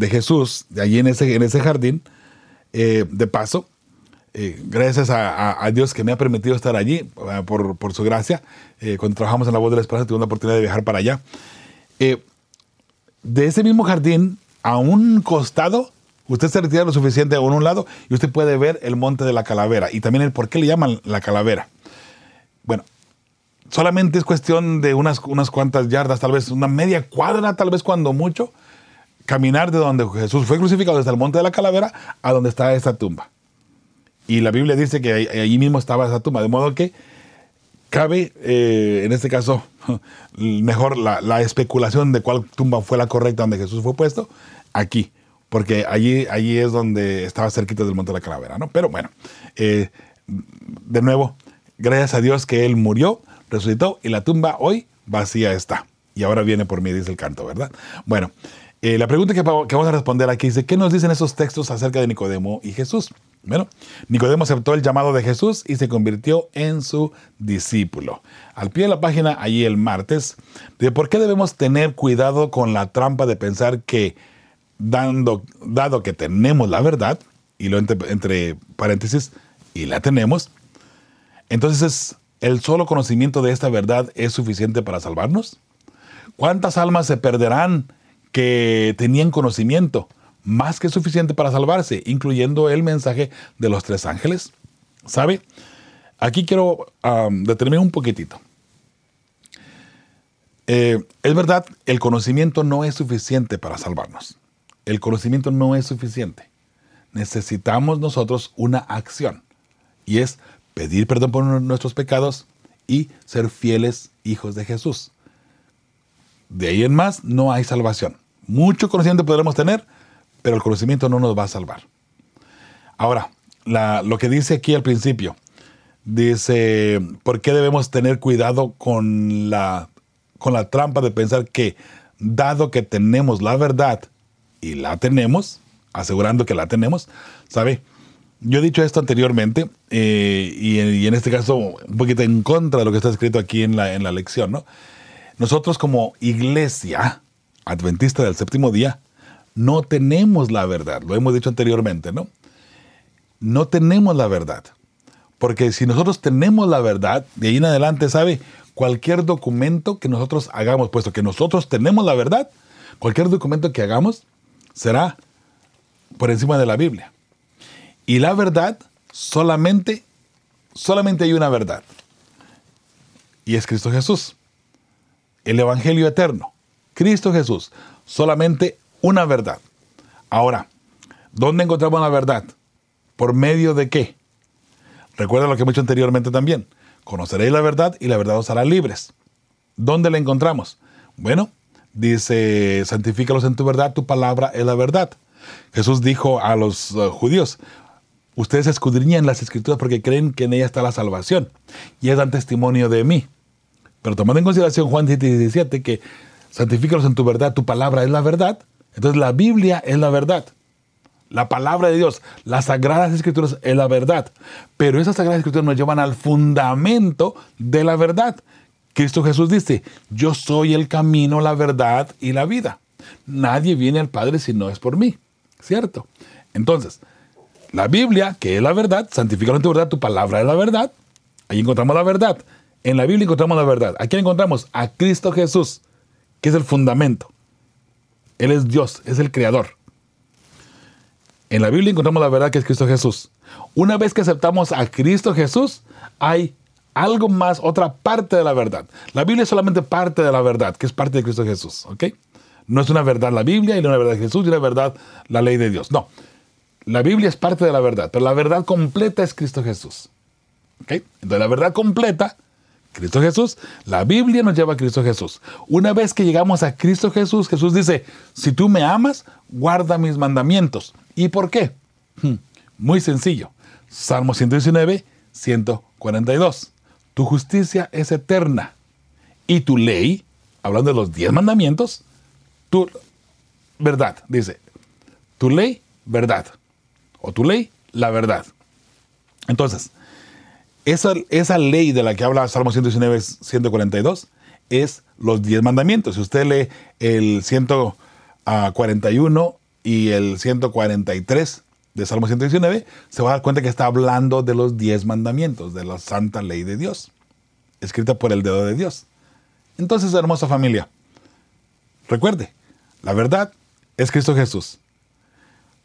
Jesús, de allí en ese, en ese jardín, eh, de paso, eh, gracias a, Dios que me ha permitido estar allí, eh, por, su gracia, cuando trabajamos en la voz de la esperanza, tuve la oportunidad de viajar para allá de ese mismo jardín, a un costado, usted se retira lo suficiente a un lado y usted puede ver el monte de la calavera y también el por qué le llaman la calavera. Bueno, solamente es cuestión de unas, unas cuantas yardas, tal vez una media cuadra, tal vez cuando mucho, caminar de donde Jesús fue crucificado, desde el monte de la calavera, a donde está esa tumba. Y la Biblia dice que allí mismo estaba esa tumba, de modo que cabe, eh, en este caso, mejor la, especulación de cuál tumba fue la correcta donde Jesús fue puesto, aquí, porque allí, allí es donde estaba cerquita del monte de la calavera, ¿no? Pero bueno, eh, de nuevo, gracias a Dios que Él murió, resucitó y la tumba hoy vacía está. Y ahora viene por mí, dice el canto, ¿verdad? Bueno, eh, la pregunta que, vamos a responder aquí dice, ¿qué nos dicen esos textos acerca de Nicodemo y Jesús? Bueno, Nicodemo aceptó el llamado de Jesús y se convirtió en su discípulo. Al pie de la página, allí el martes, de por qué debemos tener cuidado con la trampa de pensar que, dando, dado que tenemos la verdad, y lo entre, entre paréntesis, y la tenemos, entonces el solo conocimiento de esta verdad es suficiente para salvarnos. ¿Cuántas almas se perderán que tenían conocimiento? más que suficiente para salvarse, incluyendo el mensaje de los tres ángeles. ¿Sabe? Aquí quiero detenerme un poquitito. Eh, es verdad, el conocimiento no es suficiente para salvarnos. El conocimiento no es suficiente. Necesitamos nosotros una acción. Y es pedir perdón por nuestros pecados y ser fieles hijos de Jesús. De ahí en más no hay salvación. Mucho conocimiento podremos tener, pero el conocimiento no nos va a salvar. Ahora, lo que dice aquí al principio, dice, ¿por qué debemos tener cuidado con la, con la trampa de pensar que dado que tenemos la verdad y la tenemos, asegurando que la tenemos, ¿sabe? Yo he dicho esto anteriormente eh, y, en este caso un poquito en contra de lo que está escrito aquí en la, en la lección, ¿no? Nosotros como iglesia adventista del séptimo día, no tenemos la verdad, lo hemos dicho anteriormente, ¿no? No tenemos la verdad. Porque si nosotros tenemos la verdad, de ahí en adelante, ¿sabe? Cualquier documento que nosotros hagamos, puesto que nosotros tenemos la verdad, cualquier documento que hagamos será por encima de la Biblia. Y la verdad solamente, solamente hay una verdad. Y es Cristo Jesús. El Evangelio eterno. Cristo Jesús. Solamente una verdad. Ahora, ¿dónde encontramos la verdad? ¿Por medio de qué? Recuerda lo que hemos dicho anteriormente también. Conoceréis la verdad y la verdad os hará libres. ¿Dónde la encontramos? Bueno, dice, santifícalos en tu verdad, tu palabra es la verdad. Jesús dijo a los uh, judíos, ustedes escudriñan las escrituras porque creen que en ella está la salvación y es dan testimonio de mí. Pero tomando en consideración Juan 17, que santifícalos en tu verdad, tu palabra es la verdad, entonces la Biblia es la verdad. La palabra de Dios, las sagradas escrituras es la verdad. Pero esas sagradas escrituras nos llevan al fundamento de la verdad. Cristo Jesús dice, yo soy el camino, la verdad y la vida. Nadie viene al Padre si no es por mí. ¿Cierto? Entonces, la Biblia, que es la verdad, santifica en tu verdad, tu palabra es la verdad. Ahí encontramos la verdad. En la Biblia encontramos la verdad. Aquí encontramos a Cristo Jesús, que es el fundamento. Él es Dios, es el creador. En la Biblia encontramos la verdad que es Cristo Jesús. Una vez que aceptamos a Cristo Jesús, hay algo más, otra parte de la verdad. La Biblia es solamente parte de la verdad, que es parte de Cristo Jesús, ¿ok? No es una verdad la Biblia y no una verdad Jesús y una verdad la ley de Dios. No. La Biblia es parte de la verdad, pero la verdad completa es Cristo Jesús. ¿Ok? Entonces la verdad completa Cristo Jesús, la Biblia nos lleva a Cristo Jesús. Una vez que llegamos a Cristo Jesús, Jesús dice, si tú me amas, guarda mis mandamientos. ¿Y por qué? Hmm, muy sencillo. Salmo 119, 142. Tu justicia es eterna y tu ley, hablando de los diez mandamientos, tu verdad, dice, tu ley, verdad. O tu ley, la verdad. Entonces, esa, ley de la que habla Salmo 119, 142 es los 10 mandamientos. Si usted lee el 141 y el 143 de Salmo 119, se va a dar cuenta que está hablando de los 10 mandamientos, de la santa ley de Dios, escrita por el dedo de Dios. Entonces, hermosa familia, recuerde, la verdad es Cristo Jesús.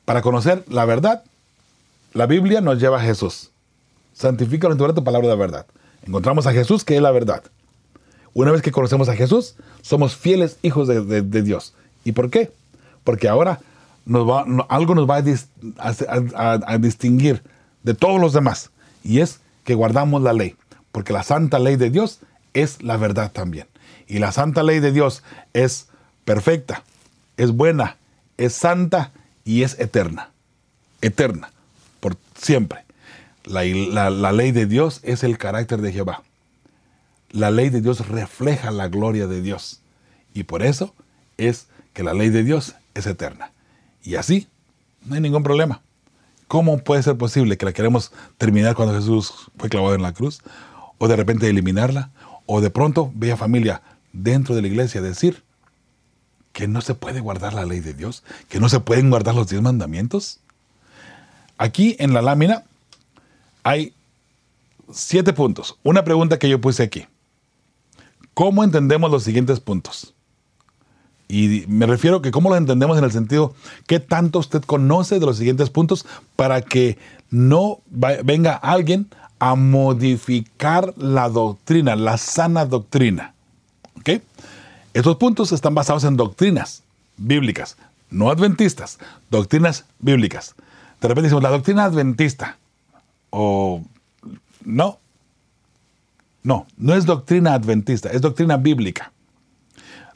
Para conocer la verdad, la Biblia nos lleva a Jesús santifícalo en tu, tu palabra de verdad. Encontramos a Jesús, que es la verdad. Una vez que conocemos a Jesús, somos fieles hijos de, Dios. ¿Y por qué? Porque ahora algo nos va a, distinguir de todos los demás. Y es que guardamos la ley. porque la santa ley de Dios es la verdad también. Y la santa ley de Dios es perfecta, es buena, es santa y es eterna. Eterna, por siempre. La, ley de Dios es el carácter de Jehová. La ley de Dios refleja la gloria de Dios. Y por eso es que la ley de Dios es eterna. Y así, no hay ningún problema. ¿Cómo puede ser posible que la queremos terminar cuando Jesús fue clavado en la cruz? O de repente eliminarla. O de pronto, vea familia, dentro de la iglesia decir que no se puede guardar la ley de Dios, que no se pueden guardar los diez mandamientos. Aquí en la lámina hay siete puntos. Una pregunta que yo puse aquí. ¿Cómo entendemos los siguientes puntos? Y me refiero que cómo lo entendemos en el sentido, ¿qué tanto usted conoce de los siguientes puntos para que no venga alguien a modificar la doctrina, la sana doctrina? ¿Ok? Estos puntos están basados en doctrinas bíblicas, no adventistas, doctrinas bíblicas. De repente decimos, la doctrina adventista. O no. No, no es doctrina adventista, es doctrina bíblica.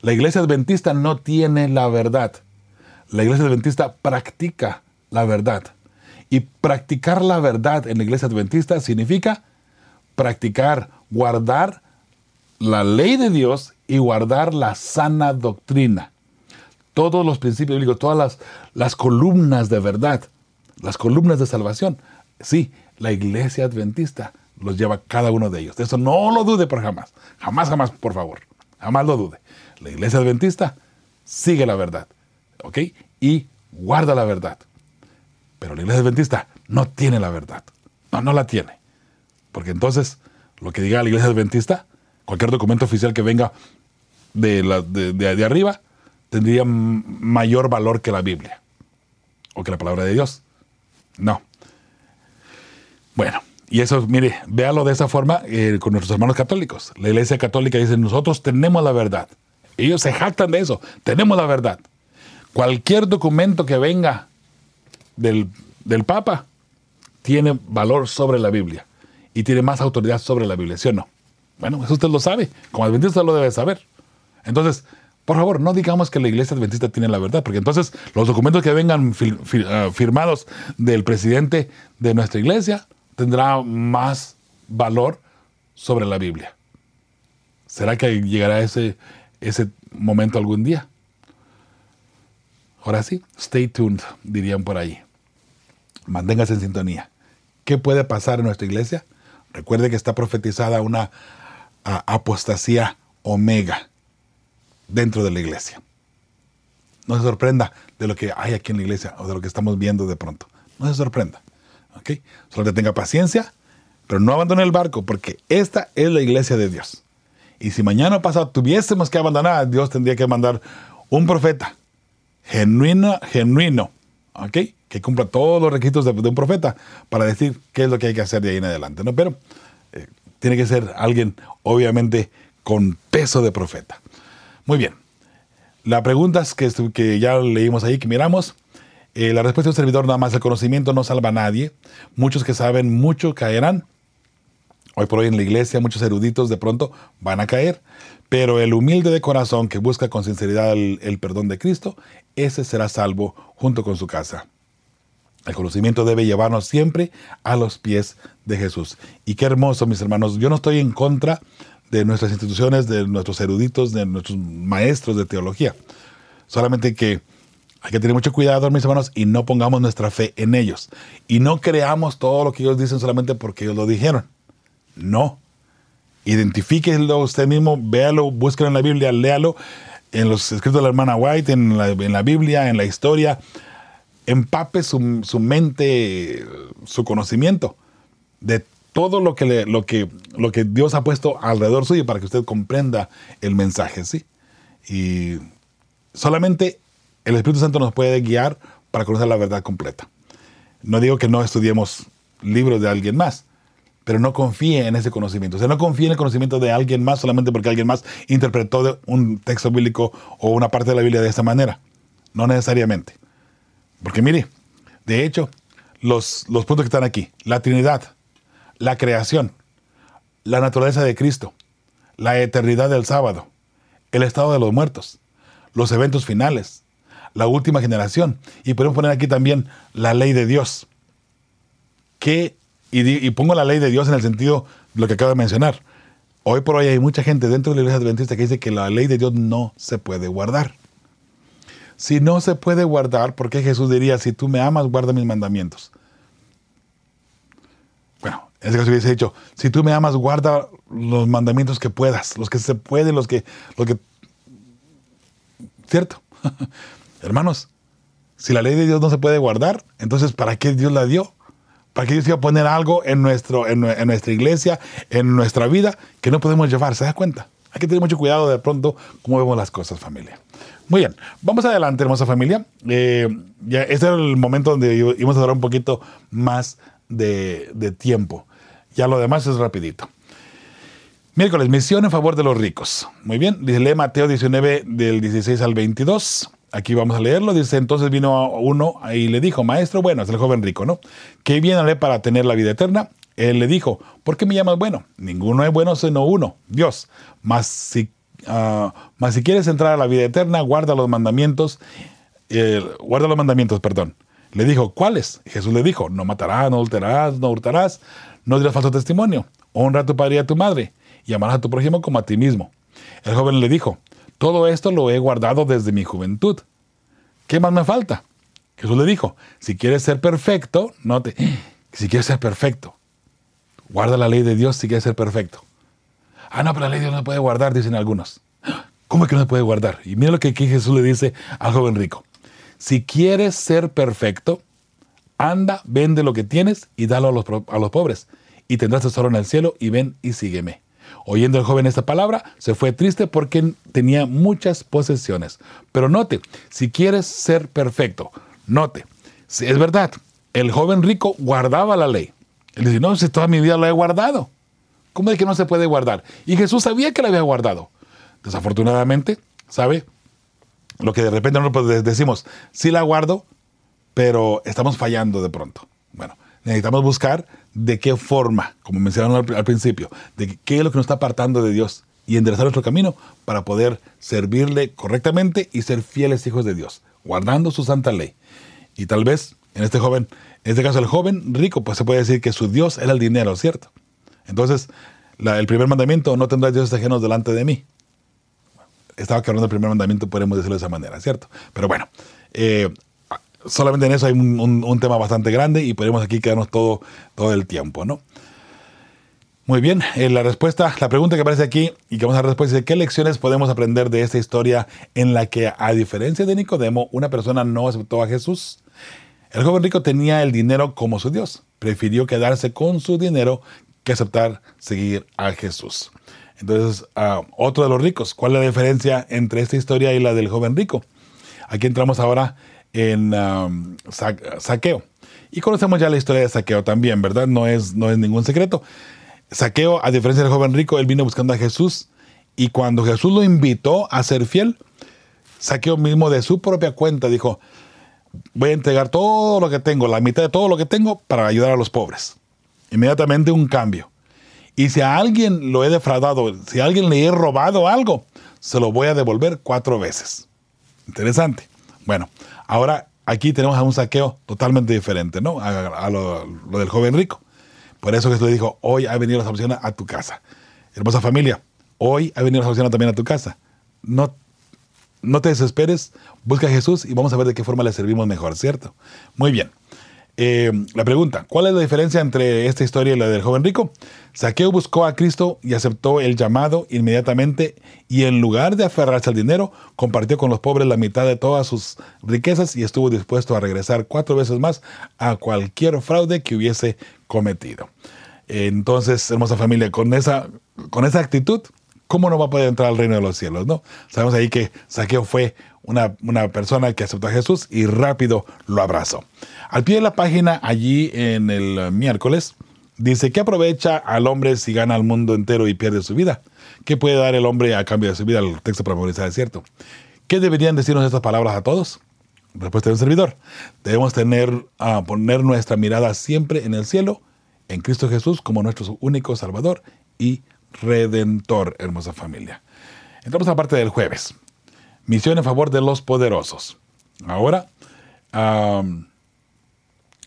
La iglesia adventista no tiene la verdad. La iglesia adventista practica la verdad. Y practicar la verdad en la iglesia adventista significa practicar, guardar la ley de Dios y guardar la sana doctrina. Todos los principios bíblicos, todas las, las columnas de verdad, las columnas de salvación. Sí, la iglesia adventista los lleva cada uno de ellos. Eso no lo dude por jamás. Jamás, jamás, por favor. Jamás lo dude. La iglesia adventista sigue la verdad, ¿ok? Y guarda la verdad. Pero la iglesia adventista no tiene la verdad. No, no la tiene. Porque entonces, lo que diga la iglesia adventista, cualquier documento oficial que venga de, la, de, arriba, tendría mayor valor que la Biblia o que la palabra de Dios. No. Bueno, y eso, mire, véalo de esa forma eh, con nuestros hermanos católicos. La iglesia católica dice, nosotros tenemos la verdad. Ellos se jactan de eso. Tenemos la verdad. Cualquier documento que venga del, Papa tiene valor sobre la Biblia y tiene más autoridad sobre la Biblia, ¿sí o no? Bueno, eso usted lo sabe. Como adventista lo debe saber. Entonces, por favor, no digamos que la iglesia adventista tiene la verdad, porque entonces los documentos que vengan ah, firmados del presidente de nuestra iglesia tendrá más valor sobre la Biblia. ¿Será que llegará ese, ese momento algún día. Ahora sí, stay tuned, dirían por ahí. Manténgase en sintonía. ¿Qué puede pasar en nuestra iglesia? Recuerde que está profetizada una apostasía omega dentro de la iglesia. No se sorprenda de lo que hay aquí en la iglesia o de lo que estamos viendo de pronto. No se sorprenda. ¿ok? Solo tenga paciencia, pero no abandone el barco porque esta es la iglesia de Dios. Y si mañana pasado tuviésemos que abandonar, Dios tendría que mandar un profeta genuino, genuino, ¿ok? Que cumpla todos los requisitos de, un profeta para decir qué es lo que hay que hacer de ahí en adelante, ¿no? Pero eh, tiene que ser alguien, obviamente, con peso de profeta. Muy bien. La pregunta es que, que ya leímos ahí, que miramos. Eh, la respuesta del servidor nada más, el conocimiento no salva a nadie. Muchos que saben mucho caerán Hoy por hoy en la iglesia muchos eruditos de pronto van a caer, pero el humilde de corazón que busca con sinceridad el, perdón de Cristo, ese será salvo junto con su casa. El conocimiento debe llevarnos siempre a los pies de Jesús. Y qué hermoso, mis hermanos. Yo no estoy en contra de nuestras instituciones, de nuestros eruditos, de nuestros maestros de teología. Solamente que hay que tener mucho cuidado, mis hermanos, y no pongamos nuestra fe en ellos. Y no creamos todo lo que ellos dicen solamente porque ellos lo dijeron. No. Identifíquelo usted mismo, véalo, búsquelo en la Biblia, léalo en los escritos de la hermana White, en la, en la Biblia, en la historia. Empape su, su, mente, su conocimiento de todo lo que, lo, que, lo que Dios ha puesto alrededor suyo para que usted comprenda el mensaje, ¿sí? Y solamente el Espíritu Santo nos puede guiar para conocer la verdad completa. No digo que no estudiemos libros de alguien más, pero no confíe en ese conocimiento. O sea, no confíe en el conocimiento de alguien más solamente porque alguien más interpretó un texto bíblico o una parte de la Biblia de esa manera. No necesariamente. Porque mire, de hecho, los, los puntos que están aquí, la Trinidad, la creación, la naturaleza de Cristo, la eternidad del sábado, el estado de los muertos, los eventos finales, la última generación. Y podemos poner aquí también la ley de Dios. Que, y, pongo la ley de Dios en el sentido de lo que acabo de mencionar. Hoy por hoy hay mucha gente dentro de la iglesia adventista que dice que la ley de Dios no se puede guardar. Si no se puede guardar, ¿por qué Jesús diría, si tú me amas, guarda mis mandamientos? En ese caso hubiese dicho, si tú me amas, guarda los mandamientos que puedas, los que se pueden, los que... Los que... ¿Cierto? Hermanos, si la ley de Dios no se puede guardar, entonces ¿para qué Dios la dio? ¿Para qué Dios iba a poner algo en, nuestro, en nuestra iglesia, en nuestra vida, que no podemos llevar? ¿Se da cuenta? Hay que tener mucho cuidado de pronto cómo vemos las cosas, familia. Muy bien, vamos adelante, hermosa familia. Eh, ya, este era el momento donde íbamos a dar un poquito más de, tiempo. Ya lo demás es rapidito. Miércoles, misión en favor de los ricos. Muy bien, lee Mateo 19 del 16 al 22. Aquí vamos a leerlo. Dice, entonces vino uno y le dijo, maestro, bueno, es el joven rico, ¿no? ¿Qué viene para tener la vida eterna? Él le dijo, ¿por qué me llamas bueno? Ninguno es bueno sino uno, Dios. Mas si Ah, si quieres entrar a la vida eterna, guarda los mandamientos, eh, guarda los mandamientos, perdón. Le dijo, ¿cuáles? Jesús le dijo, no matarás, no adulterarás, no hurtarás, no dirás falso testimonio, honra a tu padre y a tu madre, y amarás a tu prójimo como a ti mismo. El joven le dijo, todo esto lo he guardado desde mi juventud. ¿Qué más me falta? Jesús le dijo, si quieres ser perfecto, no te, si quieres ser perfecto, guarda la ley de Dios si quieres ser perfecto. Ah, no, pero la ley de Dios no puede guardar, dicen algunos. ¿Cómo es que no se puede guardar? Y mira lo que aquí Jesús le dice al joven rico. Si quieres ser perfecto, anda, vende lo que tienes y dalo a los, a los pobres, y tendrás tesoro en el cielo, y ven y sígueme. Oyendo el joven esta palabra, se fue triste porque tenía muchas posesiones. Pero note, si quieres ser perfecto, note, si es verdad, el joven rico guardaba la ley. Él dice, no, si toda mi vida lo he guardado. ¿Cómo es que no se puede guardar? Y Jesús sabía que la había guardado. Desafortunadamente, ¿sabe? Lo que de repente nosotros decimos, sí la guardo, pero estamos fallando de pronto. Bueno, necesitamos buscar de qué forma, como mencionaron al, principio, de qué es lo que nos está apartando de Dios y enderezar nuestro camino para poder servirle correctamente y ser fieles hijos de Dios, guardando su santa ley. Y tal vez en este joven, en este caso el joven rico, pues se puede decir que su Dios era el dinero, ¿cierto? Entonces, el primer mandamiento, no tendrás dioses ajenos delante de mí. Estaba hablando del primer mandamiento, podemos decirlo de esa manera, ¿cierto? Pero bueno, eh, solamente en eso hay un, tema bastante grande y podemos aquí quedarnos todo, todo el tiempo, ¿no? Muy bien, eh, la respuesta, la pregunta que aparece aquí y que vamos a responder es ¿qué lecciones podemos aprender de esta historia en la que, a diferencia de Nicodemo, una persona no aceptó a Jesús? El joven rico tenía el dinero como su Dios. Prefirió quedarse con su dinero que aceptar seguir a Jesús. Entonces, ah, otro de los ricos. ¿Cuál es la diferencia entre esta historia y la del joven rico? Aquí entramos ahora en saqueo. Y conocemos ya la historia de saqueo también, ¿verdad? No es, no es ningún secreto. Saqueo, a diferencia del joven rico, él vino buscando a Jesús. Y cuando Jesús lo invitó a ser fiel, Saqueo mismo de su propia cuenta dijo, voy a entregar todo lo que tengo, la mitad de todo lo que tengo, para ayudar a los pobres inmediatamente un cambio. Y si a alguien lo he defraudado, si a alguien le he robado algo, se lo voy a devolver cuatro veces. Interesante. Bueno, ahora aquí tenemos a un saqueo totalmente diferente, ¿no? A, lo, del joven rico. Por eso Jesús le dijo, hoy ha venido la salvación a tu casa. Hermosa familia, hoy ha venido la salvación también a tu casa. No, no te desesperes, busca a Jesús y vamos a ver de qué forma le servimos mejor, ¿cierto? Muy bien. Eh, la pregunta, ¿cuál es la diferencia entre esta historia y la del joven rico? Saqueo buscó a Cristo y aceptó el llamado inmediatamente y en lugar de aferrarse al dinero, compartió con los pobres la mitad de todas sus riquezas y estuvo dispuesto a regresar cuatro veces más a cualquier fraude que hubiese cometido. Entonces, hermosa familia, con esa, con esa actitud, ¿cómo no va a poder entrar al reino de los cielos? ¿no? Sabemos ahí que Saqueo fue una, una persona que aceptó a Jesús y rápido lo abrazó. Al pie de la página, allí en el miércoles, dice, ¿qué aprovecha al hombre si gana al mundo entero y pierde su vida? ¿Qué puede dar el hombre a cambio de su vida? El texto para memorizar es cierto. ¿Qué deberían decirnos estas palabras a todos? Respuesta del servidor. Debemos tener, a poner nuestra mirada siempre en el cielo, en Cristo Jesús como nuestro único Salvador y redentor, hermosa familia. Entramos a la parte del jueves. Misión en favor de los poderosos. Ahora,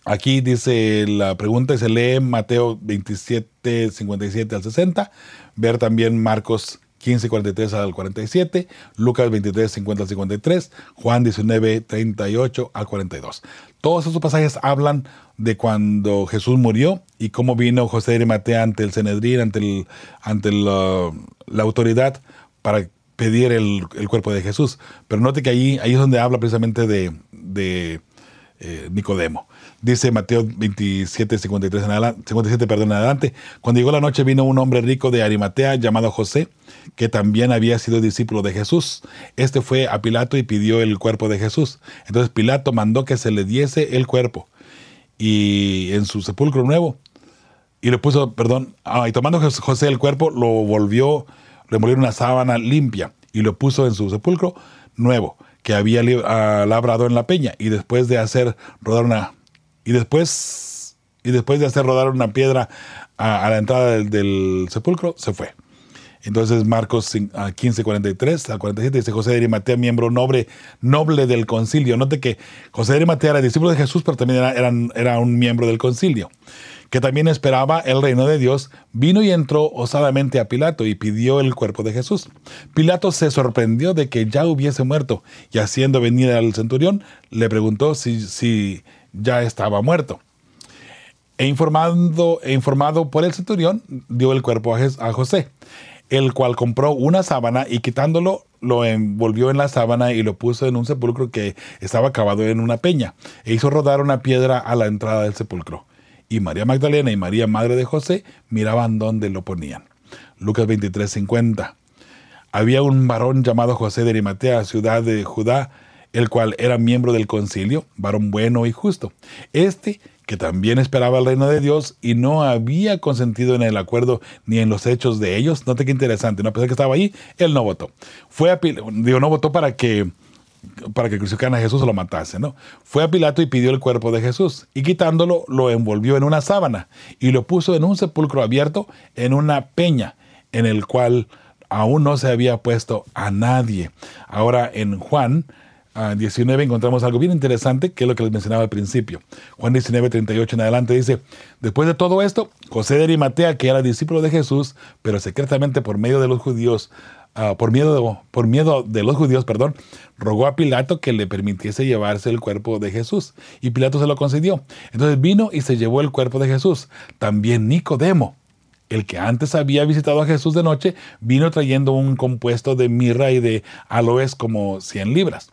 aquí dice la pregunta, se lee Mateo 27, 57 al 60, ver también Marcos 15, 43 al 47, Lucas 23, 50 al 53, Juan 19, 38 al 42. Todos esos pasajes hablan de cuando Jesús murió y cómo vino José de Arimatea ante el Senedrín, ante, el, ante la, autoridad para pedir el, cuerpo de Jesús. Pero note que ahí, ahí es donde habla precisamente de, de eh, Nicodemo. Dice Mateo 27, 53 en adelante, 57, perdón, adelante. Cuando llegó la noche vino un hombre rico de Arimatea llamado José, que también había sido discípulo de Jesús. Este fue a Pilato y pidió el cuerpo de Jesús. Entonces Pilato mandó que se le diese el cuerpo y en su sepulcro nuevo. Y le puso, perdón, ah, y tomando José el cuerpo, lo volvió, envolvió una sábana limpia y lo puso en su sepulcro nuevo que había ah, labrado en la peña. Y después de hacer rodar una y después, y después de hacer rodar una piedra a, la entrada del, sepulcro, se fue. Entonces Marcos 15, 43 al 47 dice José de Arimatea, miembro noble, noble del concilio. Note que José de Arimatea era discípulo de Jesús, pero también era, era, un miembro del concilio, que también esperaba el reino de Dios, vino y entró osadamente a Pilato y pidió el cuerpo de Jesús. Pilato se sorprendió de que ya hubiese muerto y haciendo venir al centurión, le preguntó si, si ya estaba muerto. E informado, e informado por el centurión, dio el cuerpo a José, el cual compró una sábana y quitándolo, lo envolvió en la sábana y lo puso en un sepulcro que estaba cavado en una peña, e hizo rodar una piedra a la entrada del sepulcro. Y María Magdalena y María, madre de José, miraban dónde lo ponían. Lucas 23:50. Había un varón llamado José de Arimatea, ciudad de Judá, el cual era miembro del concilio, varón bueno y justo. Este, que también esperaba el reino de Dios y no había consentido en el acuerdo ni en los hechos de ellos. Note qué interesante, ¿no? a pesar que estaba ahí, él no votó. Fue digo, no votó para que para que crucificaran a Jesús o lo matase, ¿no? Fue a Pilato y pidió el cuerpo de Jesús, y quitándolo, lo envolvió en una sábana, y lo puso en un sepulcro abierto, en una peña, en el cual aún no se había puesto a nadie. Ahora en Juan 19 encontramos algo bien interesante, que es lo que les mencionaba al principio. Juan 19, 38 en adelante dice, después de todo esto, José de Arimatea, que era discípulo de Jesús, pero secretamente por medio de los judíos, ah, por, miedo de, por miedo de los judíos, perdón, rogó a Pilato que le permitiese llevarse el cuerpo de Jesús. Y Pilato se lo concedió. Entonces vino y se llevó el cuerpo de Jesús. También Nicodemo, el que antes había visitado a Jesús de noche, vino trayendo un compuesto de mirra y de aloes como 100 libras.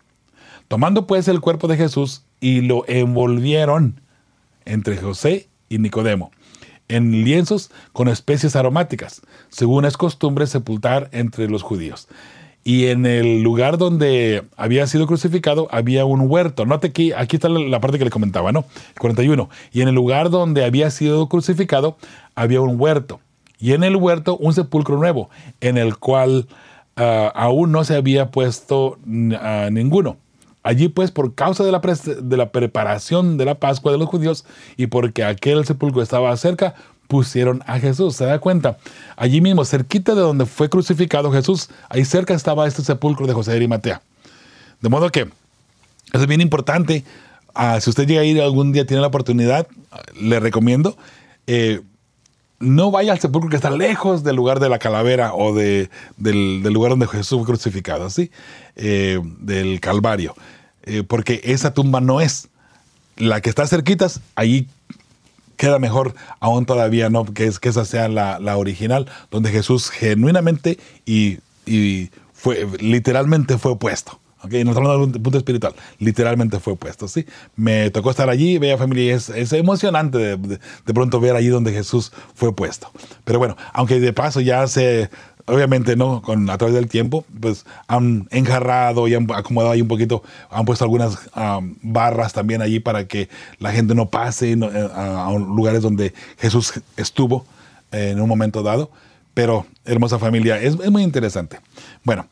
Tomando pues el cuerpo de Jesús y lo envolvieron entre José y Nicodemo en lienzos con especies aromáticas, según es costumbre sepultar entre los judíos. Y en el lugar donde había sido crucificado había un huerto. Note que aquí está la parte que le comentaba, ¿no? 41. Y en el lugar donde había sido crucificado había un huerto. Y en el huerto un sepulcro nuevo, en el cual ah, aún no se había puesto ah, ninguno. Allí pues por causa de la, de la preparación de la Pascua de los judíos y porque aquel sepulcro estaba cerca, pusieron a Jesús. ¿Se da cuenta? Allí mismo, cerquita de donde fue crucificado Jesús, ahí cerca estaba este sepulcro de José de Arimatea. De modo que es bien importante. Ah, si usted llega a ir algún día, tiene la oportunidad, le recomiendo, eh, no vaya al sepulcro que está lejos del lugar de la calavera o de, del, lugar donde Jesús fue crucificado, ¿sí? Eh, del Calvario, eh, porque esa tumba no es. La que está cerquitas, ahí queda mejor aún todavía, ¿no? Que, es, que esa sea la, la original, donde Jesús genuinamente y, y fue, literalmente fue puesto. Okay, no estamos hablando de un punto espiritual, literalmente fue puesto, ¿sí? Me tocó estar allí, veía familia, y es, es emocionante de, de, pronto ver allí donde Jesús fue puesto. Pero bueno, aunque de paso ya se, obviamente, ¿no? Con, a través del tiempo, pues han enjarrado y han acomodado ahí un poquito, han puesto algunas barras también allí para que la gente no pase eh, a, lugares donde Jesús estuvo en un momento dado. Pero, hermosa familia, es, es muy interesante. Bueno,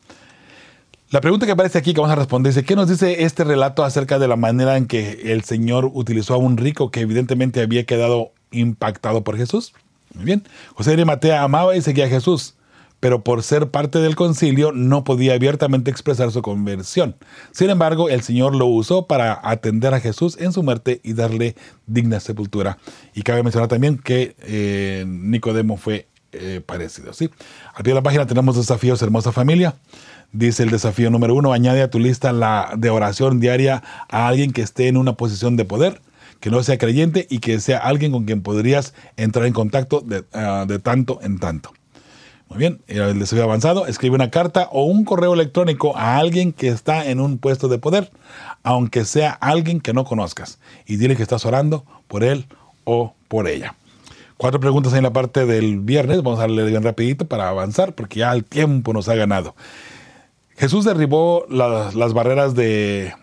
la pregunta que aparece aquí que vamos a responder dice, ¿qué nos dice este relato acerca de la manera en que el Señor utilizó a un rico que evidentemente había quedado impactado por Jesús? Muy bien. José de Arimatea amaba y seguía a Jesús, pero por ser parte del concilio no podía abiertamente expresar su conversión. Sin embargo, el Señor lo usó para atender a Jesús en su muerte y darle digna sepultura. Y cabe mencionar también que eh, Nicodemo fue eh, parecido. ¿sí? Al pie de la página tenemos desafíos, hermosa familia. Dice el desafío número uno, añade a tu lista la de oración diaria a alguien que esté en una posición de poder, que no sea creyente y que sea alguien con quien podrías entrar en contacto de, ah, tanto en tanto. Muy bien, el desafío avanzado, escribe una carta o un correo electrónico a alguien que está en un puesto de poder, aunque sea alguien que no conozcas, y dile que estás orando por él o por ella. Cuatro preguntas en la parte del viernes, vamos a leer bien rapidito para avanzar, porque ya el tiempo nos ha ganado. Jesús derribó las barreras de,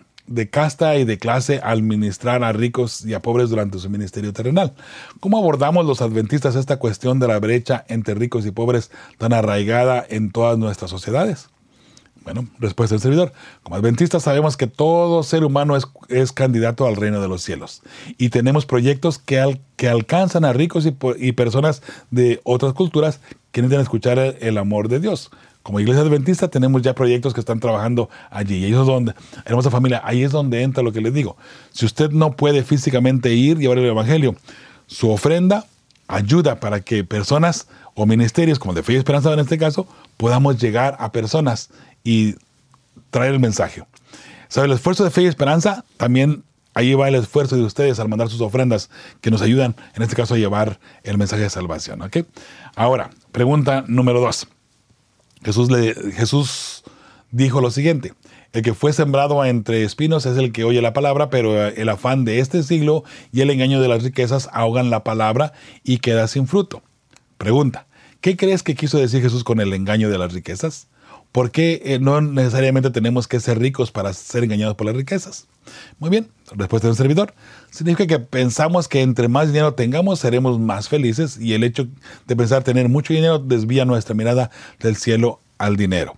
casta y de clase al ministrar a ricos y a pobres durante su ministerio terrenal. ¿Cómo abordamos los adventistas esta cuestión de la brecha entre ricos y pobres tan arraigada en todas nuestras sociedades? Bueno, respuesta del servidor. Como adventistas sabemos que todo ser humano es, candidato al reino de los cielos y tenemos proyectos que, al, que alcanzan a ricos y, personas de otras culturas que necesitan escuchar el amor de Dios como iglesia adventista tenemos ya proyectos que están trabajando allí. Y ahí es donde, hermosa familia, ahí es donde entra lo que les digo. Si usted no puede físicamente ir y llevar el evangelio, su ofrenda ayuda para que personas o ministerios, como de Fe y Esperanza en este caso, podamos llegar a personas y traer el mensaje. ¿Sabe? El esfuerzo de Fe y Esperanza también ahí va el esfuerzo de ustedes al mandar sus ofrendas que nos ayudan, en este caso, a llevar el mensaje de salvación. ¿ok? Ahora, pregunta número dos. Jesús, le, Jesús dijo lo siguiente, el que fue sembrado entre espinos es el que oye la palabra, pero el afán de este siglo y el engaño de las riquezas ahogan la palabra y queda sin fruto. Pregunta, ¿qué crees que quiso decir Jesús con el engaño de las riquezas? ¿Por qué eh, no necesariamente tenemos que ser ricos para ser engañados por las riquezas? Muy bien, respuesta del servidor. Significa que pensamos que entre más dinero tengamos seremos más felices y el hecho de pensar tener mucho dinero desvía nuestra mirada del cielo al dinero.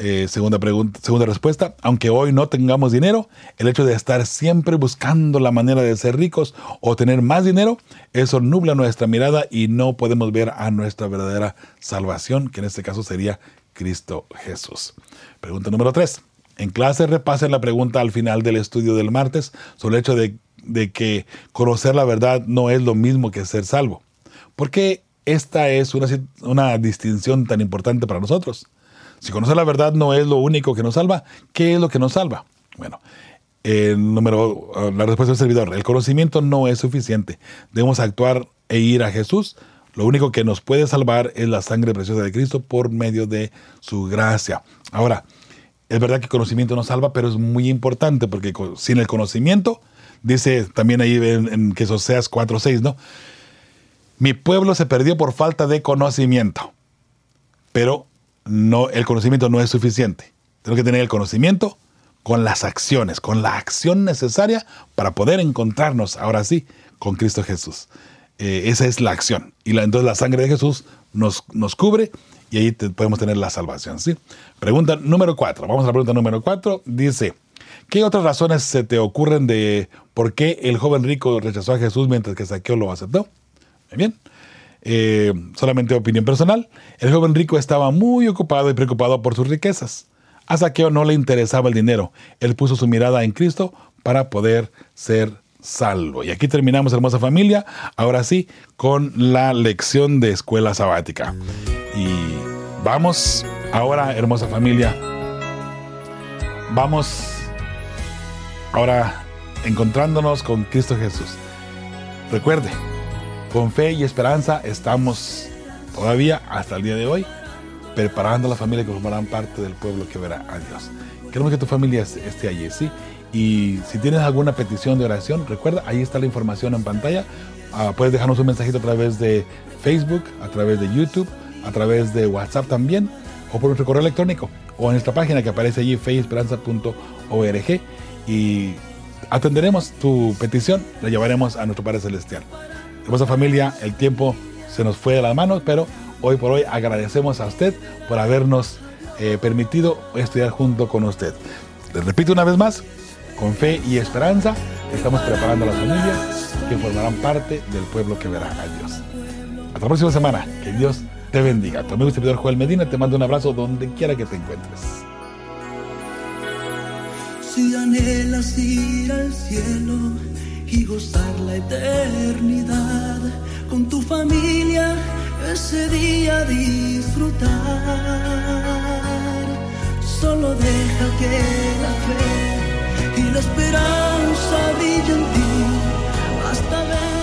Eh, segunda, pregunta, segunda respuesta, aunque hoy no tengamos dinero, el hecho de estar siempre buscando la manera de ser ricos o tener más dinero, eso nubla nuestra mirada y no podemos ver a nuestra verdadera salvación, que en este caso sería Cristo Jesús. Pregunta número 3. En clase repasen la pregunta al final del estudio del martes sobre el hecho de, que conocer la verdad no es lo mismo que ser salvo. ¿Por qué esta es una, distinción tan importante para nosotros? Si conocer la verdad no es lo único que nos salva, ¿qué es lo que nos salva? Bueno, el número, la respuesta del servidor, el conocimiento no es suficiente. Debemos actuar e ir a Jesús lo único que nos puede salvar es la sangre preciosa de Cristo por medio de su gracia. Ahora, es verdad que el conocimiento nos salva, pero es muy importante porque sin el conocimiento, dice también ahí en, que Oseas 4.6, ¿no? Mi pueblo se perdió por falta de conocimiento, pero no, el conocimiento no es suficiente. Tengo que tener el conocimiento con las acciones, con la acción necesaria para poder encontrarnos ahora sí con Cristo Jesús. Eh, esa es la acción. Y la, entonces la sangre de Jesús nos, nos cubre y ahí podemos tener la salvación. ¿sí? Pregunta número cuatro. Vamos a la pregunta número cuatro. Dice, ¿qué otras razones se te ocurren de por qué el joven rico rechazó a Jesús mientras que Saqueo lo aceptó? Bien. Eh, solamente opinión personal. El joven rico estaba muy ocupado y preocupado por sus riquezas. A Saqueo no le interesaba el dinero. Él puso su mirada en Cristo para poder ser salvo. Y aquí terminamos, hermosa familia, ahora sí, con la lección de escuela sabática. Y vamos ahora, hermosa familia, vamos ahora encontrándonos con Cristo Jesús. Recuerde, con fe y esperanza estamos todavía hasta el día de hoy preparando a la familia que formarán parte del pueblo que verá a Dios. Queremos que tu familia esté allí, ¿sí? Y si tienes alguna petición de oración, recuerda, ahí está la información en pantalla. Uh, puedes dejarnos un mensajito a través de Facebook, a través de YouTube, a través de WhatsApp también, o por nuestro correo electrónico, o en nuestra página que aparece allí, feyesperanza.org. Y atenderemos tu petición, la llevaremos a nuestro Padre Celestial. Hermosa familia, el tiempo se nos fue de las manos, pero hoy por hoy agradecemos a usted por habernos eh, permitido estudiar junto con usted. Les repito una vez más, con fe y esperanza, estamos preparando a las familias que formarán parte del pueblo que verá a Dios. Hasta la próxima semana. Que Dios te bendiga. Tu amigo servidor Joel Medina te mando un abrazo donde quiera que te encuentres. Si anhelas ir al cielo y gozar la eternidad con tu familia, ese día disfrutar. Solo deja que la fe la esperanza brilla en ti hasta ver.